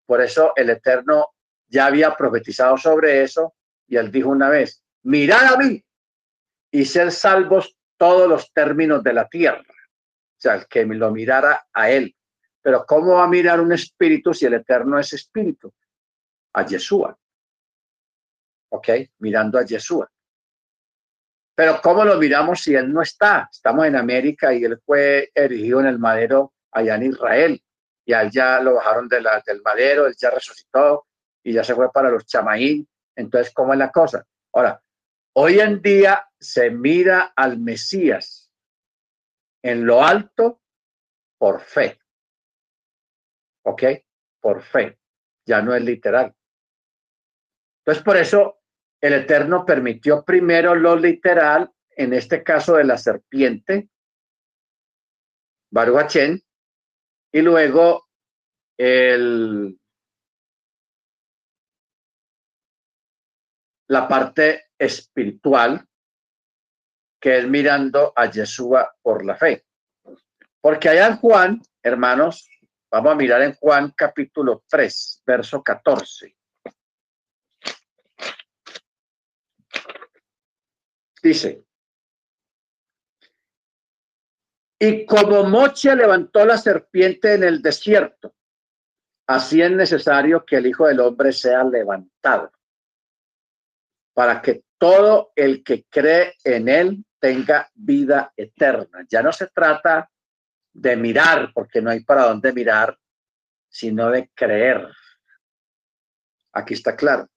Por eso el Eterno ya había profetizado sobre eso y él dijo una vez, mirad a mí y ser salvos todos los términos de la tierra. O sea, el que lo mirara a él. Pero ¿cómo va a mirar un espíritu si el Eterno es espíritu? A Yeshua. ¿Ok? Mirando a Yeshua. Pero ¿cómo lo miramos si él no está? Estamos en América y él fue erigido en el madero allá en Israel. Y a él ya lo bajaron de la, del madero, él ya resucitó y ya se fue para los chamaín. Entonces, ¿cómo es la cosa? Ahora, hoy en día se mira al Mesías en lo alto por fe. ¿Ok? Por fe. Ya no es literal. Entonces, por eso el Eterno permitió primero lo literal, en este caso de la serpiente, Baruachén, y luego el, la parte espiritual, que es mirando a Yeshua por la fe. Porque allá en Juan, hermanos, vamos a mirar en Juan capítulo 3, verso 14. Dice, y como Moche levantó la serpiente en el desierto, así es necesario que el Hijo del Hombre sea levantado, para que todo el que cree en él tenga vida eterna. Ya no se trata de mirar, porque no hay para dónde mirar, sino de creer. Aquí está claro.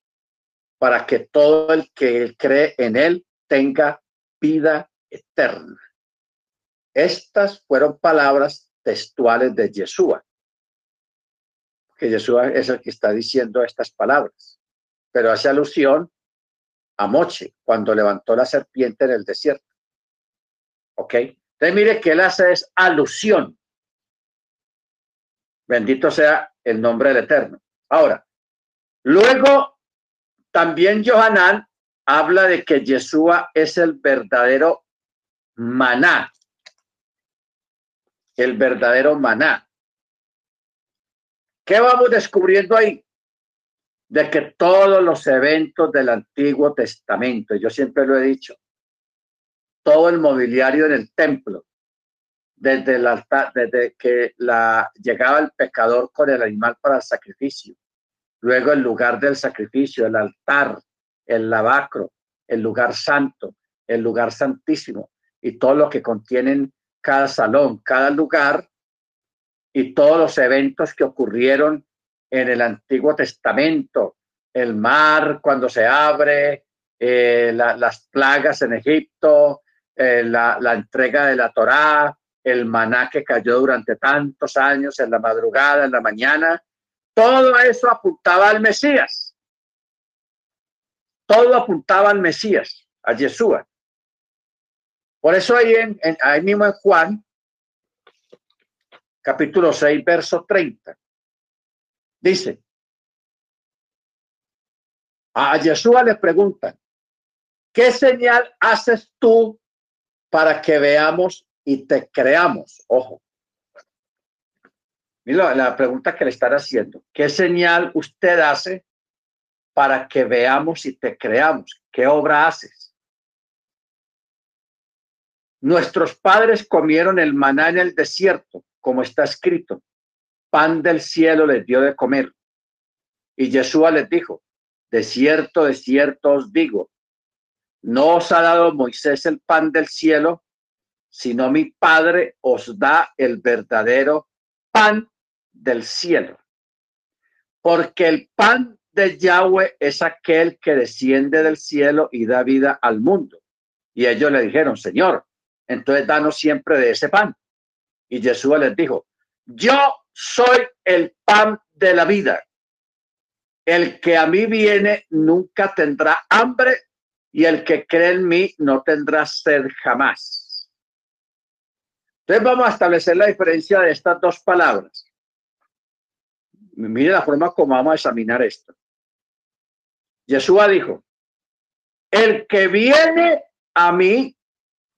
Para que todo el que cree en él tenga vida eterna. Estas fueron palabras textuales de Yeshua, que Yeshua es el que está diciendo estas palabras, pero hace alusión a Moche cuando levantó la serpiente en el desierto. ¿Ok? Entonces mire que él hace es alusión. Bendito sea el nombre del Eterno. Ahora, luego también Johanán habla de que Yeshua es el verdadero maná, el verdadero maná. ¿Qué vamos descubriendo ahí? De que todos los eventos del Antiguo Testamento, yo siempre lo he dicho, todo el mobiliario en el templo, desde, el altar, desde que la, llegaba el pecador con el animal para el sacrificio, luego el lugar del sacrificio, el altar, el lavacro, el lugar santo, el lugar santísimo y todo lo que contienen cada salón, cada lugar y todos los eventos que ocurrieron en el Antiguo Testamento, el mar cuando se abre, eh, las plagas en Egipto, eh, la, la entrega de la Torá, el maná que cayó durante tantos años en la madrugada, en la mañana, todo eso apuntaba al Mesías todo apuntaba al Mesías, a Yeshua. Por eso ahí, en, ahí mismo en Juan, capítulo 6, verso 30, dice, a Yeshua le preguntan, ¿qué señal haces tú para que veamos y te creamos? Ojo. Mira la pregunta que le están haciendo. ¿Qué señal usted hace para que veamos y te creamos. ¿Qué obra haces? Nuestros padres comieron el maná en el desierto, como está escrito. Pan del cielo les dio de comer. Y Yeshua les dijo, de cierto, de cierto os digo, no os ha dado Moisés el pan del cielo, sino mi Padre os da el verdadero pan del cielo. Porque el pan de Yahweh es aquel que desciende del cielo y da vida al mundo. Y ellos le dijeron, Señor, entonces danos siempre de ese pan. Y Jesús les dijo, yo soy el pan de la vida. El que a mí viene nunca tendrá hambre y el que cree en mí no tendrá sed jamás. Entonces vamos a establecer la diferencia de estas dos palabras. Mire la forma como vamos a examinar esto. Yeshua dijo, el que viene a mí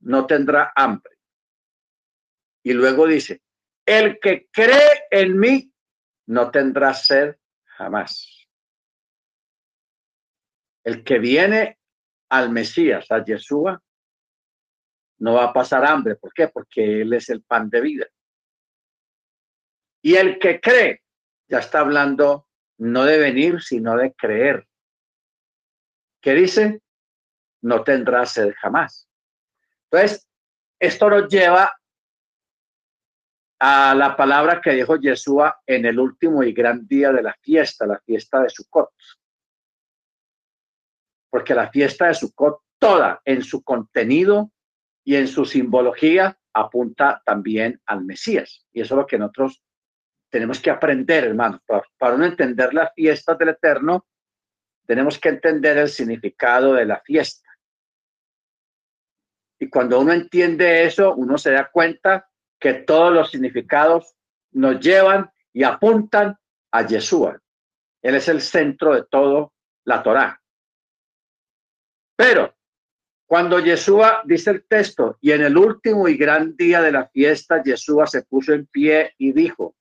no tendrá hambre. Y luego dice, el que cree en mí no tendrá sed jamás. El que viene al Mesías, a Yeshua, no va a pasar hambre. ¿Por qué? Porque Él es el pan de vida. Y el que cree, ya está hablando no de venir, sino de creer. ¿Qué dice? No tendrá sed jamás. Entonces, esto nos lleva a la palabra que dijo Yeshua en el último y gran día de la fiesta, la fiesta de Sukkot. Porque la fiesta de Sukkot, toda en su contenido y en su simbología, apunta también al Mesías. Y eso es lo que nosotros tenemos que aprender, hermanos. Para, para no entender las fiestas del Eterno, tenemos que entender el significado de la fiesta. Y cuando uno entiende eso, uno se da cuenta que todos los significados nos llevan y apuntan a Yeshua. Él es el centro de todo la Torá. Pero cuando Yeshua dice el texto, y en el último y gran día de la fiesta, Yeshua se puso en pie y dijo,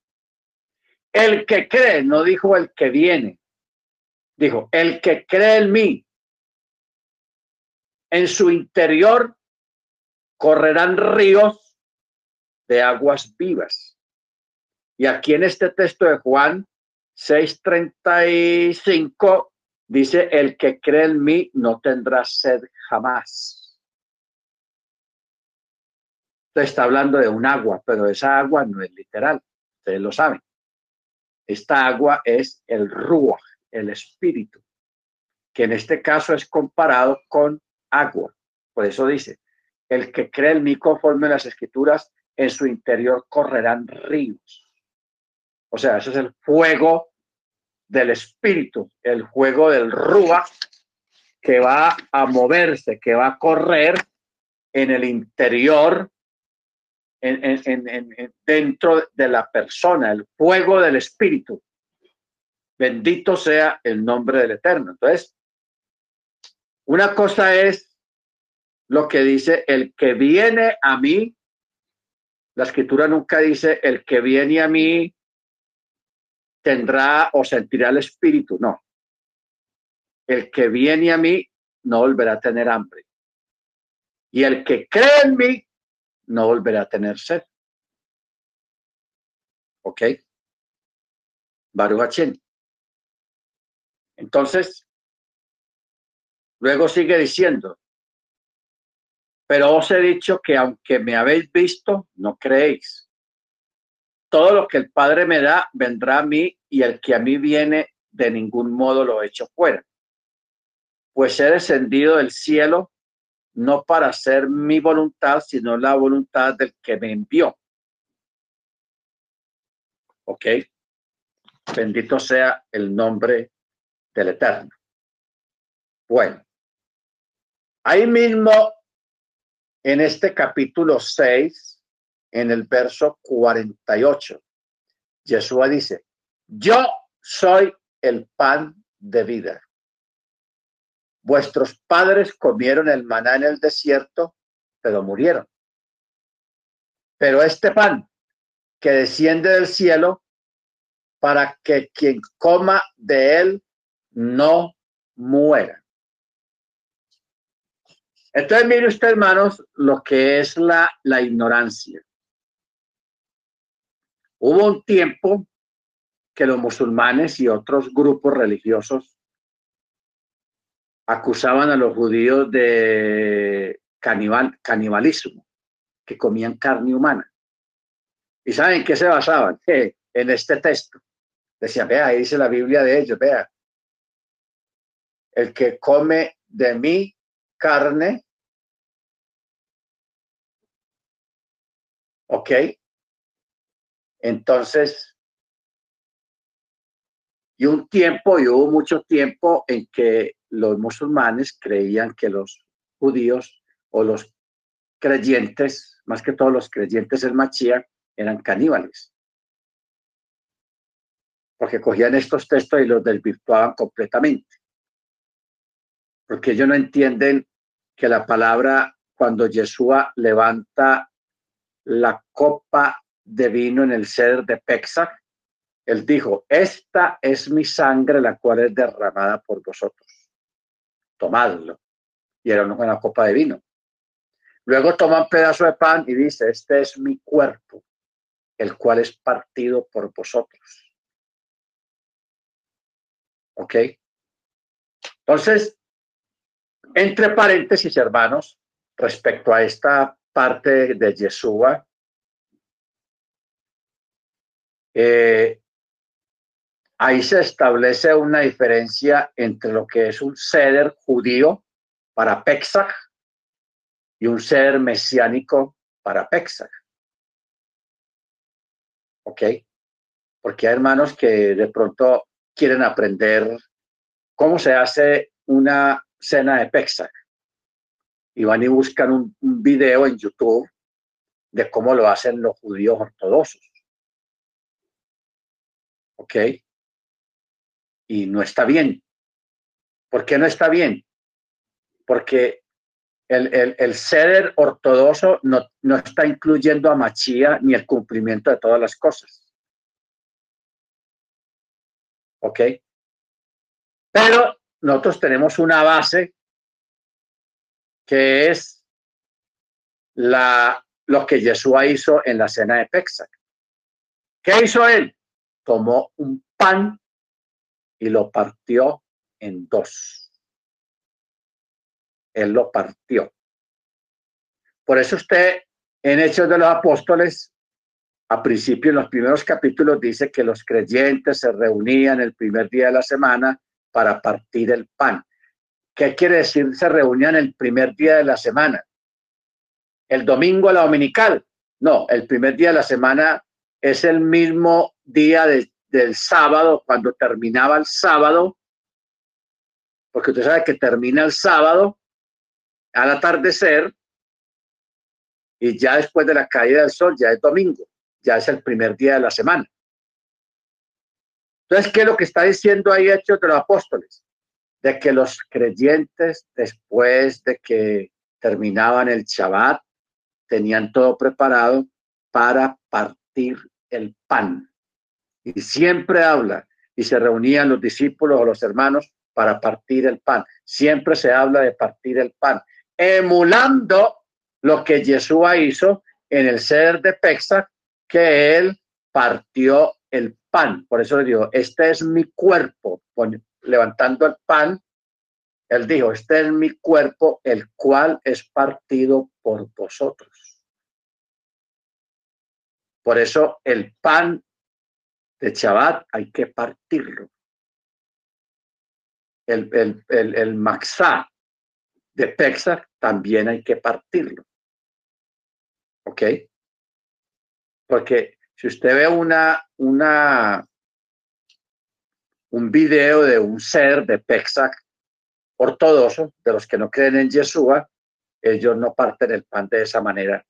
el que cree, no dijo el que viene, dijo, el que cree en mí, en su interior correrán ríos de aguas vivas. Y aquí en este texto de Juan 6:35 dice, el que cree en mí no tendrá sed jamás. Entonces está hablando de un agua, pero esa agua no es literal, ustedes lo saben. Esta agua es el ruach, el espíritu, que en este caso es comparado con agua. Por eso dice, el que cree en mí conforme las escrituras, en su interior correrán ríos. O sea, ese es el fuego del espíritu, el fuego del rúa que va a moverse, que va a correr en el interior, en, dentro de la persona, el fuego del espíritu. Bendito sea el nombre del Eterno. Entonces, una cosa es lo que dice, el que viene a mí la escritura nunca dice, el que viene a mí tendrá o sentirá el espíritu. No. El que viene a mí no volverá a tener hambre. Y el que cree en mí no volverá a tener sed. ¿Ok? Baruch Entonces, luego sigue diciendo, pero os he dicho que aunque me habéis visto, no creéis. Todo lo que el Padre me da vendrá a mí y el que a mí viene, de ningún modo lo echo fuera. Pues he descendido del cielo no para hacer mi voluntad, sino la voluntad del que me envió. ¿Ok? Bendito sea el nombre del Eterno. Bueno, ahí mismo en este capítulo 6, en el verso 48. Yeshua dice, yo soy el pan de vida. Vuestros padres comieron el maná en el desierto, pero murieron. Pero este pan que desciende del cielo, para que quien coma de él no muera. Entonces, mire usted, hermanos, lo que es la, la ignorancia. Hubo un tiempo que los musulmanes y otros grupos religiosos acusaban a los judíos de canibal, canibalismo, que comían carne humana. ¿Y saben qué se basaban? en este texto. Decía, vea, ahí dice la Biblia de ellos, vea. El que come de mi carne ¿Ok? Entonces, y un tiempo, y hubo mucho tiempo en que los musulmanes creían que los judíos o los creyentes, más que todos los creyentes en Machía, eran caníbales. Porque cogían estos textos y los desvirtuaban completamente. Porque ellos no entienden que la palabra, cuando Yeshua levanta la copa de vino en el ceder de Pesach, él dijo, esta es mi sangre, la cual es derramada por vosotros. Tomadlo. Y era una copa de vino. Luego toma un pedazo de pan y dice, este es mi cuerpo, el cual es partido por vosotros. ¿Ok? Entonces, entre paréntesis, hermanos, respecto a esta parte de Yeshua, eh, ahí se establece una diferencia entre lo que es un ceder judío para Pesach y un ser mesiánico para Pesach. ¿Ok? Porque hay hermanos que de pronto quieren aprender cómo se hace una cena de Pesach y van y buscan un, video en YouTube de cómo lo hacen los judíos ortodoxos. ¿Ok? Y no está bien. ¿Por qué no está bien? Porque el, el, el ceder ortodoxo no, no está incluyendo a Machía ni el cumplimiento de todas las cosas. ¿Ok? Pero nosotros tenemos una base que es la, lo que Yeshua hizo en la cena de Pesach. ¿Qué hizo él? Tomó un pan y lo partió en dos él lo partió. Por eso usted en Hechos de los Apóstoles, a principio en los primeros capítulos, dice que los creyentes se reunían el primer día de la semana para partir el pan. ¿Qué quiere decir se reunían el primer día de la semana? ¿El domingo a la dominical? No, el primer día de la semana es el mismo día del sábado, cuando terminaba el sábado, porque usted sabe que termina el sábado al atardecer y ya después de la caída del sol, ya es domingo, ya es el primer día de la semana. Entonces, ¿qué es lo que está diciendo ahí Hechos de los Apóstoles? De que los creyentes, después de que terminaban el Shabbat, tenían todo preparado para partir el pan. Y siempre habla, y se reunían los discípulos o los hermanos para partir el pan. Siempre se habla de partir el pan emulando lo que Yeshua hizo en el ser de Pesach, que él partió el pan. Por eso le digo, este es mi cuerpo. Levantando el pan, él dijo, este es mi cuerpo, el cual es partido por vosotros. Por eso el pan de Shabbat hay que partirlo. El, el, el, el maxá, de Pesach también hay que partirlo. ¿Ok? Porque si usted ve una, un video de un ser de Pesach ortodoxo, de los que no creen en Yeshua, ellos no parten el pan de esa manera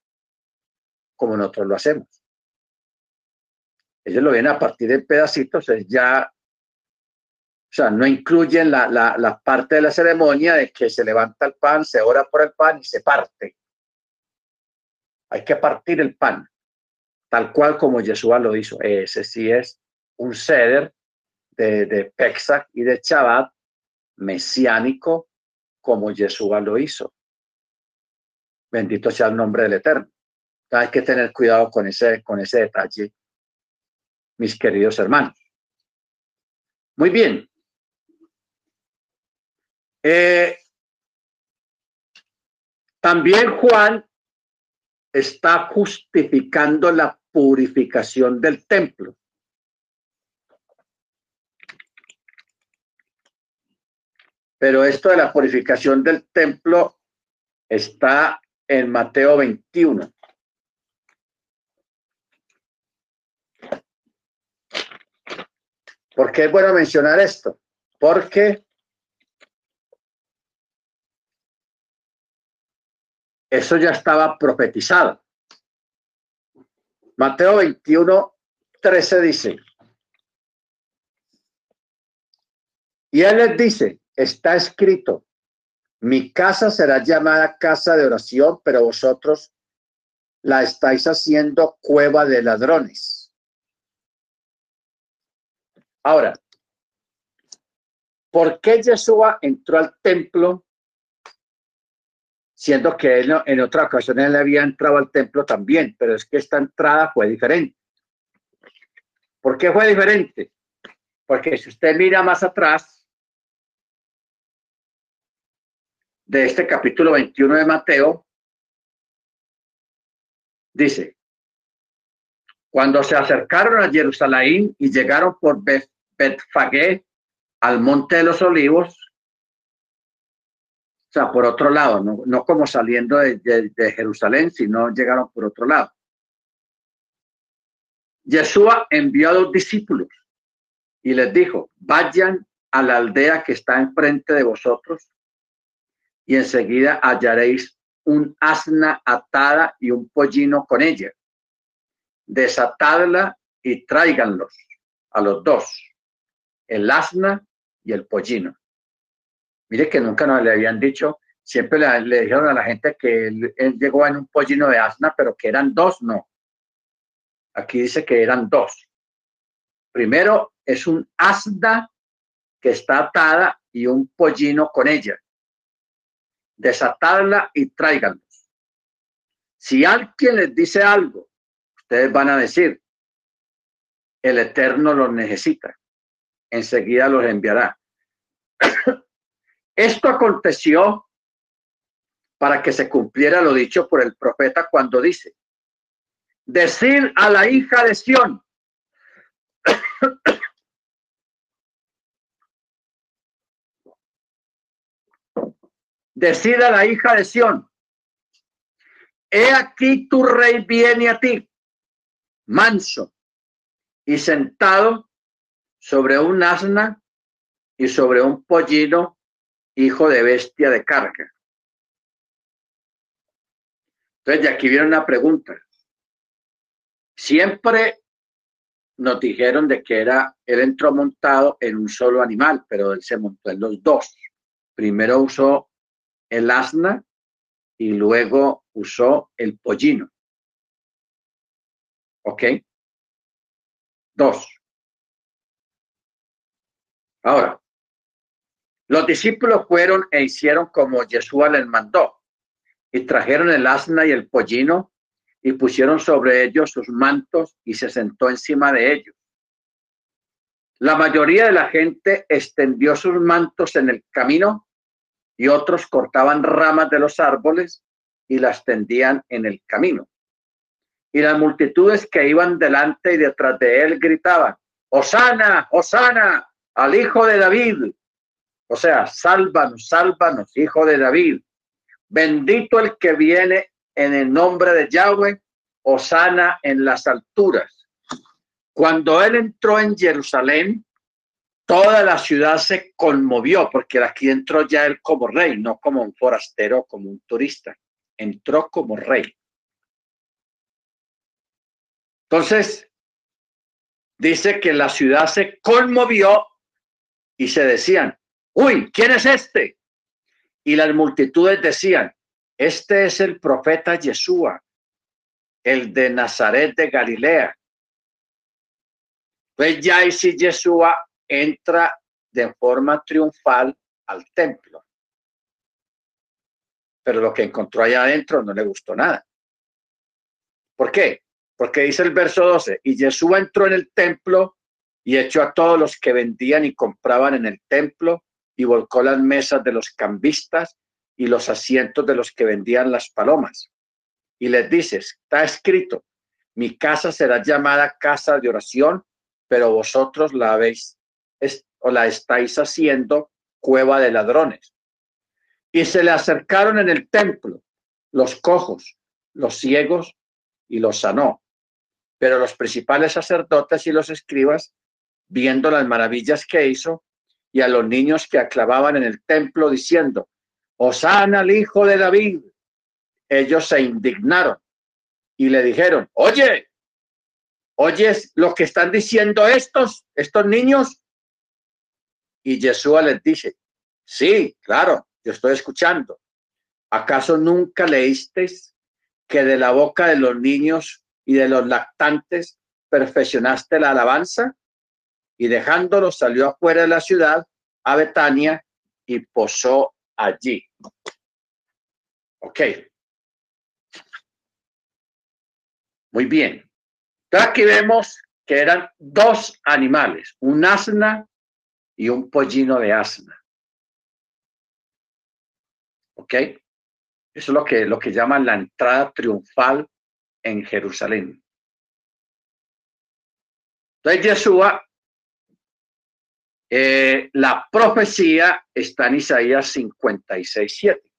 como nosotros lo hacemos. Ellos lo ven a partir de pedacitos, es ya o sea, no incluyen la, la, parte de la ceremonia de que se levanta el pan, se ora por el pan y se parte. Hay que partir el pan, tal cual como Yeshua lo hizo. Ese sí es un ceder de, de y de Shabbat mesiánico como Yeshua lo hizo. Bendito sea el nombre del Eterno. Hay que tener cuidado con ese, con ese detalle, mis queridos hermanos. Muy bien. Eh, también Juan está justificando la purificación del templo. Pero esto de la purificación del templo está en Mateo 21. ¿Por qué es bueno mencionar esto? Porque Eso ya estaba profetizado. Mateo 21, 13 dice, y él les dice, está escrito, mi casa será llamada casa de oración, pero vosotros la estáis haciendo cueva de ladrones. Ahora, ¿por qué Yeshua entró al templo siendo que en otra ocasión él había entrado al templo también, pero es que esta entrada fue diferente. ¿Por qué fue diferente? Porque si usted mira más atrás de este capítulo 21 de Mateo, Dice, cuando se acercaron a Jerusalén y llegaron por Betfagé al Monte de los Olivos, sea, por otro lado, no, como saliendo de, de Jerusalén, sino llegaron por otro lado. Yeshua envió a los discípulos y les dijo, vayan a la aldea que está enfrente de vosotros y enseguida hallaréis un asna atada y un pollino con ella. Desatadla y tráiganlos a los dos, el asna y el pollino. Mire que nunca nos le habían dicho, siempre le, dijeron a la gente que él, llegó en un pollino de asna, pero que eran dos, no. Aquí dice que eran dos. Primero es un asna que está atada y un pollino con ella desatarla y tráiganlos. Si alguien les dice algo, ustedes van a decir, el Eterno los necesita. Enseguida los enviará. Esto aconteció para que se cumpliera lo dicho por el profeta cuando dice, decir a la hija de Sión, Decida la hija de Sión, he aquí tu rey viene a ti, manso y sentado sobre un asna y sobre un pollino, hijo de bestia de carga. Entonces, de aquí viene una pregunta. Siempre nos dijeron de que era, él entró montado en un solo animal, pero él se montó en los dos. Primero usó el asna y luego usó el pollino. ¿Ok? Dos. Ahora, los discípulos fueron e hicieron como Yeshua les mandó y trajeron el asna y el pollino y pusieron sobre ellos sus mantos y se sentó encima de ellos. La mayoría de la gente extendió sus mantos en el camino y otros cortaban ramas de los árboles y las tendían en el camino. Y las multitudes que iban delante y detrás de él gritaban, Osana, Osana, al hijo de David. O sea, sálvanos, sálvanos, hijo de David. Bendito el que viene en el nombre de Yahweh, Osana en las alturas. Cuando él entró en Jerusalén, toda la ciudad se conmovió porque aquí entró ya él como rey, no como un forastero, como un turista. Entró como rey. Entonces, dice que la ciudad se conmovió y se decían, uy, ¿quién es este? Y las multitudes decían, este es el profeta Yeshua, el de Nazaret de Galilea. Pues ya y si Yeshua entra de forma triunfal al templo. Pero lo que encontró allá adentro no le gustó nada. ¿Por qué? Porque dice el verso 12, y Jesús entró en el templo y echó a todos los que vendían y compraban en el templo y volcó las mesas de los cambistas y los asientos de los que vendían las palomas. Y les dice, está escrito, mi casa será llamada casa de oración, pero vosotros la habéis o la estáis haciendo cueva de ladrones. Y se le acercaron en el templo los cojos, los ciegos y los sanó. Pero los principales sacerdotes y los escribas, viendo las maravillas que hizo, y a los niños que aclamaban en el templo diciendo, Osana al hijo de David, ellos se indignaron y le dijeron, oye, ¿oyes lo que están diciendo estos, estos niños? Y Yeshua les dice, sí, claro, yo estoy escuchando. ¿Acaso nunca leísteis que de la boca de los niños y de los lactantes perfeccionaste la alabanza? Y dejándolo salió afuera de la ciudad a Betania y posó allí. Ok. Muy bien. aquí vemos que eran dos animales, un asna y un pollino de asna. ¿Ok? Eso es lo que, lo que llaman la entrada triunfal en Jerusalén. Entonces Yeshua, eh, la profecía está en Isaías 56, 7.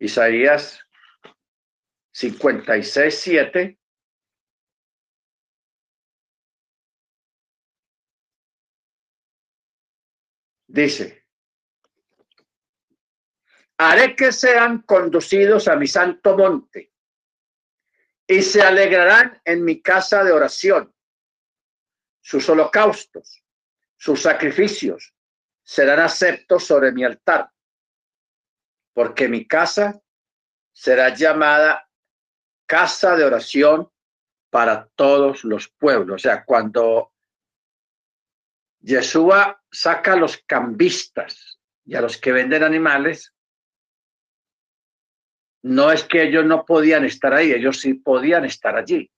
Isaías 56, 7. Dice, haré que sean conducidos a mi santo monte y se alegrarán en mi casa de oración. Sus holocaustos, sus sacrificios serán aceptos sobre mi altar, porque mi casa será llamada casa de oración para todos los pueblos. O sea, cuando Yeshua saca a los cambistas y a los que venden animales, no es que ellos no podían estar ahí, ellos sí podían estar allí.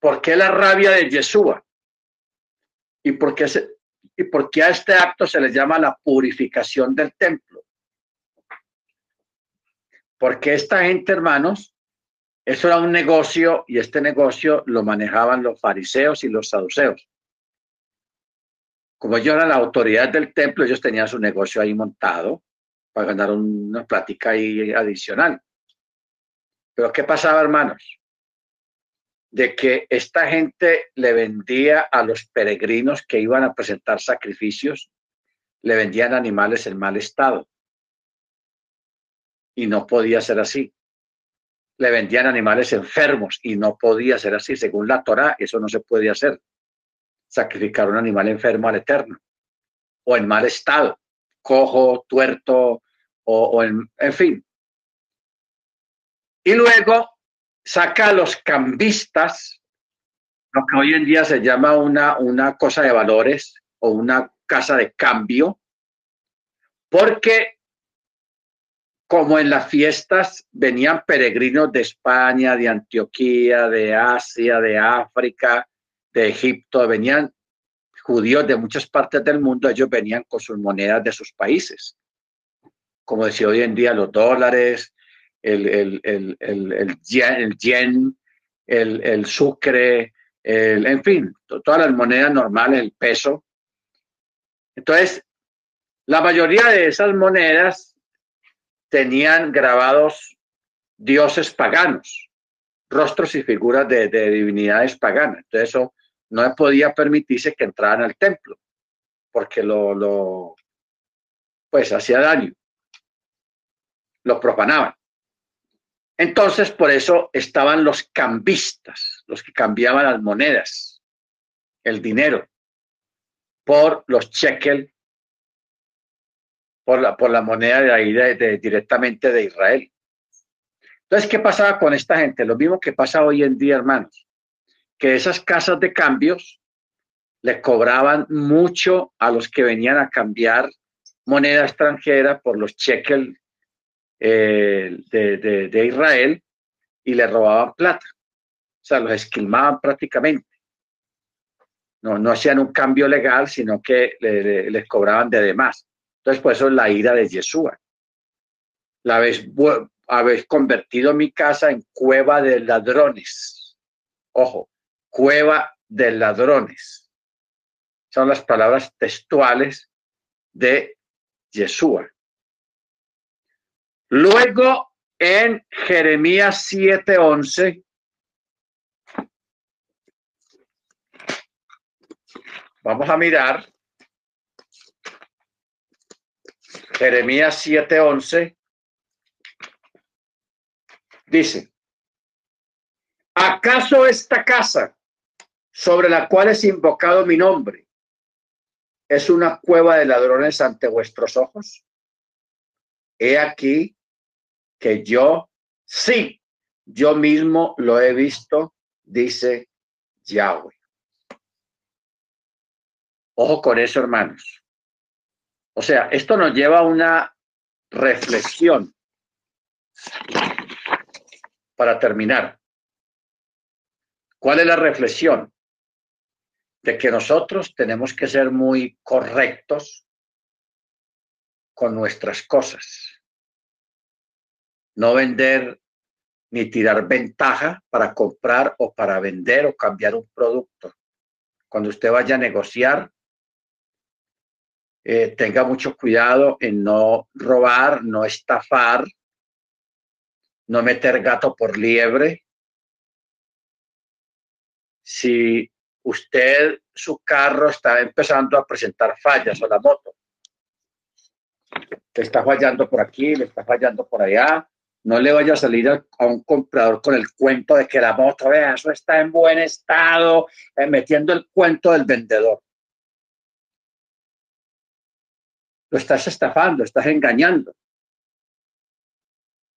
¿Por qué la rabia de Yeshua? ¿Y por qué, y por qué a este acto se le llama la purificación del templo? Porque esta gente, hermanos, eso era un negocio y este negocio lo manejaban los fariseos y los saduceos. Como ellos eran la autoridad del templo, ellos tenían su negocio ahí montado para ganar una plática ahí adicional. Pero ¿qué pasaba, hermanos? De que esta gente le vendía a los peregrinos que iban a presentar sacrificios, le vendían animales en mal estado y no podía ser así. Le vendían animales enfermos y no podía ser así. Según la Torah, eso no se puede hacer. Sacrificar un animal enfermo al Eterno o en mal estado, cojo, tuerto o, en, en fin. Y luego saca a los cambistas, lo que hoy en día se llama una, una cosa de valores o una casa de cambio, porque como en las fiestas venían peregrinos de España, de Antioquía, de Asia, de África, de Egipto, venían judíos de muchas partes del mundo, ellos venían con sus monedas de sus países. Como decía hoy en día, los dólares, el, el, el, el yen, el, sucre, en fin, todas las monedas normales, el peso. Entonces, la mayoría de esas monedas tenían grabados dioses paganos, rostros y figuras de, divinidades paganas. Entonces eso no podía permitirse que entraran al templo, porque lo, lo pues hacía daño, lo profanaban. Entonces, por eso estaban los cambistas, los que cambiaban las monedas, el dinero, por los shekel por la, por la moneda de ahí de, directamente de Israel. Entonces, ¿qué pasaba con esta gente? Lo mismo que pasa hoy en día, hermanos, que esas casas de cambios le cobraban mucho a los que venían a cambiar moneda extranjera por los shekel eh, de, de, Israel y le robaban plata. O sea, los esquilmaban prácticamente. No, no hacían un cambio legal, sino que les cobraban de demás. Entonces, por eso es la ira de Yeshua. La habéis, habéis convertido mi casa en cueva de ladrones. Ojo, cueva de ladrones. Son las palabras textuales de Yeshua. Luego, en Jeremías 7:11, vamos a mirar Jeremías 7:11 dice, ¿acaso esta casa sobre la cual es invocado mi nombre es una cueva de ladrones ante vuestros ojos? He aquí que yo, sí, yo mismo lo he visto, dice Yahweh. Ojo con eso, hermanos. O sea, esto nos lleva a una reflexión para terminar. ¿Cuál es la reflexión? De que nosotros tenemos que ser muy correctos con nuestras cosas. No vender ni tirar ventaja para comprar o para vender o cambiar un producto. Cuando usted vaya a negociar, eh, tenga mucho cuidado en no robar, no estafar, no meter gato por liebre. Si usted, su carro está empezando a presentar fallas o la moto, le está fallando por aquí, le está fallando por allá, no le vaya a salir a, un comprador con el cuento de que la moto, vea, eso está en buen estado, eh, metiendo el cuento del vendedor. lo estás estafando, estás engañando.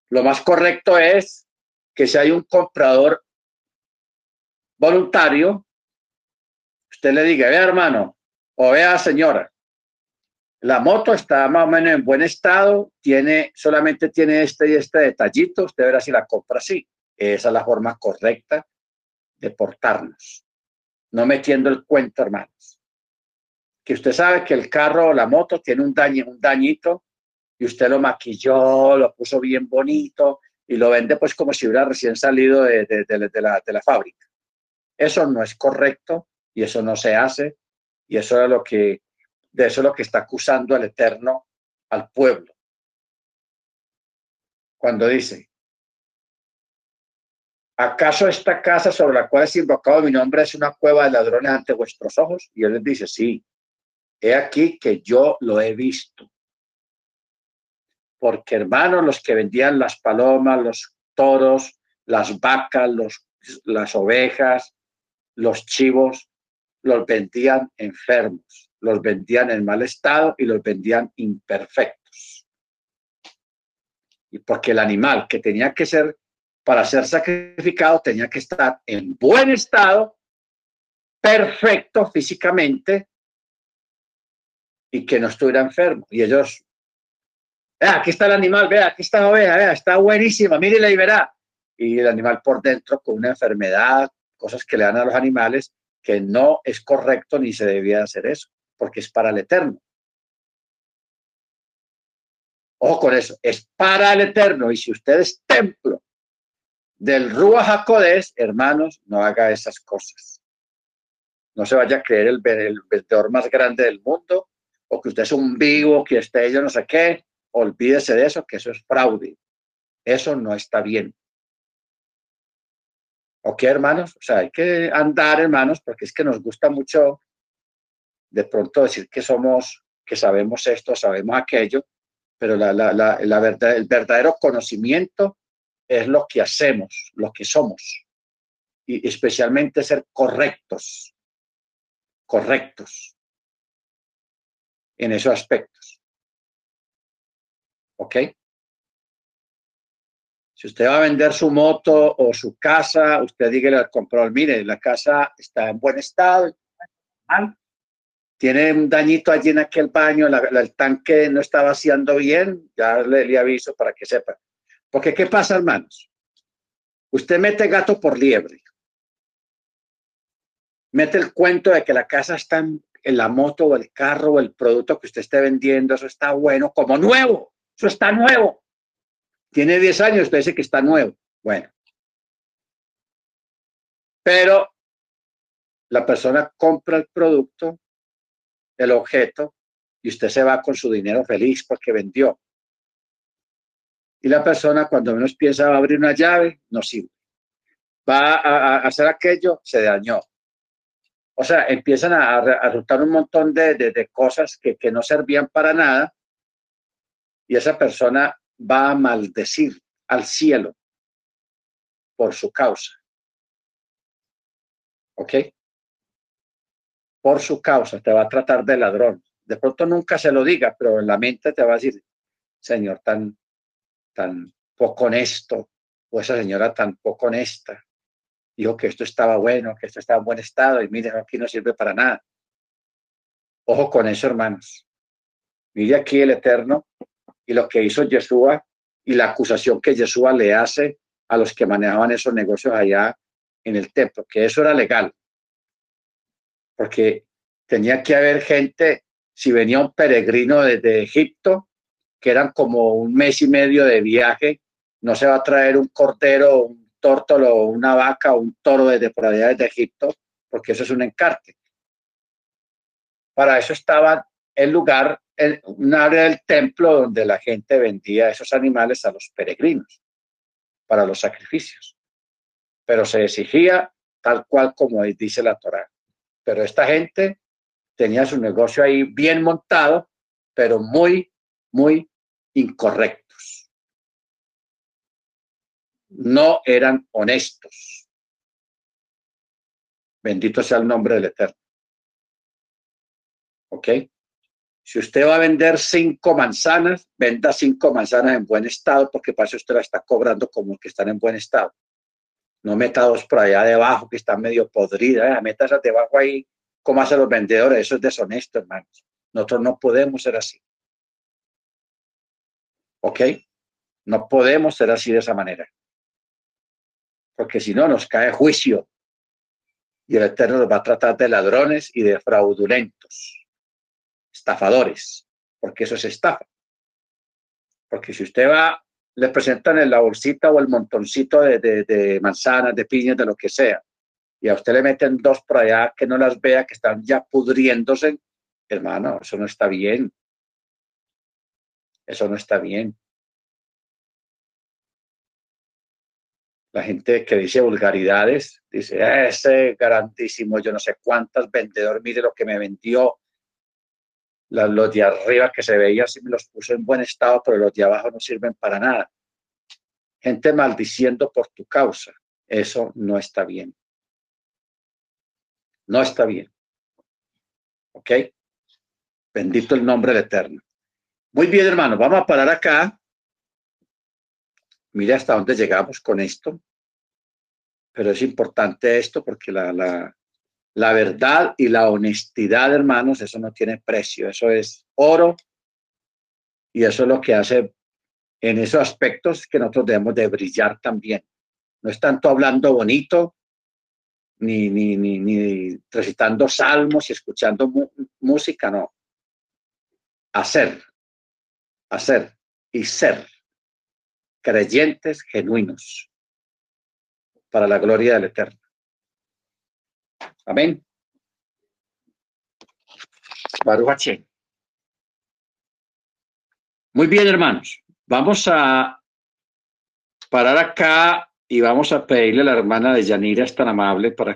Lo más correcto es que si hay un comprador voluntario, usted le diga, vea hermano, o vea señora, la moto está más o menos en buen estado, tiene, solamente tiene este y este detallito, usted verá si la compra así. Esa es la forma correcta de portarnos, no metiendo el cuento, hermanos que usted sabe que el carro o la moto tiene un, daño, un dañito y usted lo maquilló, lo puso bien bonito y lo vende pues como si hubiera recién salido de, la, de la fábrica. Eso no es correcto y eso no se hace y eso es lo que, de eso es lo que está acusando el Eterno al pueblo. Cuando dice, ¿acaso esta casa sobre la cual es invocado mi nombre es una cueva de ladrones ante vuestros ojos? Y él les dice, sí, He aquí que yo lo he visto. Porque hermanos, los que vendían las palomas, los toros, las vacas, los, las ovejas, los chivos, los vendían enfermos, los vendían en mal estado y los vendían imperfectos. Y porque el animal que tenía que ser para ser sacrificado tenía que estar en buen estado, perfecto físicamente, y que no estuviera enfermo. Y ellos, vea, aquí está el animal, vea, aquí está la oveja, vea, está buenísima, mírela y verá. Y el animal por dentro con una enfermedad, cosas que le dan a los animales, que no es correcto ni se debía hacer eso, porque es para el eterno. Ojo con eso, es para el eterno. Y si usted es templo del Rúa Jacodés, hermanos, no haga esas cosas. No se vaya a creer el, vendedor más grande del mundo o que usted es un vivo, que esté yo no sé qué, olvídese de eso, que eso es fraude. Eso no está bien. ¿Ok, hermanos? O sea, hay que andar, hermanos, porque es que nos gusta mucho de pronto decir que somos, que sabemos esto, sabemos aquello, pero la, la, la, la verdad, el verdadero conocimiento es lo que hacemos, lo que somos, y especialmente ser correctos, correctos en esos aspectos. ¿Ok? Si usted va a vender su moto o su casa, usted dígale al comprador, mire, la casa está en buen estado, tiene un dañito allí en aquel baño, el tanque no está vaciando bien, ya le, le aviso para que sepa. Porque, ¿qué pasa, hermanos? Usted mete gato por liebre. Mete el cuento de que la casa está en en la moto o el carro o el producto que usted esté vendiendo, eso está bueno como nuevo, eso está nuevo. Tiene 10 años, usted dice que está nuevo. Bueno. Pero la persona compra el producto, el objeto, y usted se va con su dinero feliz porque vendió. Y la persona cuando menos piensa va a abrir una llave, no sirve. Va a, hacer aquello, se dañó o sea, empiezan a, a, un montón de, cosas que, no servían para nada y esa persona va a maldecir al cielo por su causa. ¿Ok? Por su causa te va a tratar de ladrón. De pronto nunca se lo diga, pero en la mente te va a decir, señor tan, tan poco honesto, o esa señora tan poco honesta, dijo que esto estaba bueno, que esto estaba en buen estado, y miren, aquí no sirve para nada. Ojo con eso, hermanos. Mire aquí el Eterno y lo que hizo Yeshua y la acusación que Yeshua le hace a los que manejaban esos negocios allá en el templo, que eso era legal. Porque tenía que haber gente, si venía un peregrino desde Egipto, que eran como un mes y medio de viaje, no se va a traer un cordero, un tórtolo, una vaca, un toro desde por allá de Egipto, porque eso es un encarte. Para eso estaba el lugar, un área del templo donde la gente vendía esos animales a los peregrinos para los sacrificios. Pero se exigía tal cual como dice la Torá. Pero esta gente tenía su negocio ahí bien montado, pero muy, muy incorrectos. No eran honestos. Bendito sea el nombre del Eterno. ¿Ok? Si usted va a vender cinco manzanas, venda cinco manzanas en buen estado, porque para usted la está cobrando como que están en buen estado. No meta dos por allá debajo que están medio podridas, eh, meta esas debajo ahí, como hacen los vendedores, eso es deshonesto, hermanos. Nosotros no podemos ser así. ¿Ok? No podemos ser así de esa manera. Porque si no, nos cae juicio. Y el Eterno nos va a tratar de ladrones y de fraudulentos estafadores, porque eso es estafa. Porque si usted va, le presentan en la bolsita o el montoncito de, de, manzanas, de piñas, de lo que sea, y a usted le meten dos por allá que no las vea, que están ya pudriéndose, hermano, eso no está bien. Eso no está bien. La gente que dice vulgaridades, dice, ese garantísimo, yo no sé cuántas vendedor, mire lo que me vendió, los de arriba que se veían sí me los puso en buen estado, pero los de abajo no sirven para nada. Gente maldiciendo por tu causa. Eso no está bien. No está bien. ¿Ok? Bendito el nombre del Eterno. Muy bien, hermano. Vamos a parar acá. Mira hasta dónde llegamos con esto. Pero es importante esto porque la, la verdad y la honestidad, hermanos, eso no tiene precio, eso es oro y eso es lo que hace en esos aspectos que nosotros debemos de brillar también. No es tanto hablando bonito, ni, ni, ni, ni recitando salmos y escuchando música, no. Hacer, hacer y ser creyentes genuinos para la gloria del Eterno. Amén. Baruch Muy bien, hermanos. Vamos a parar acá y vamos a pedirle a la hermana de Yanira, es tan amable, para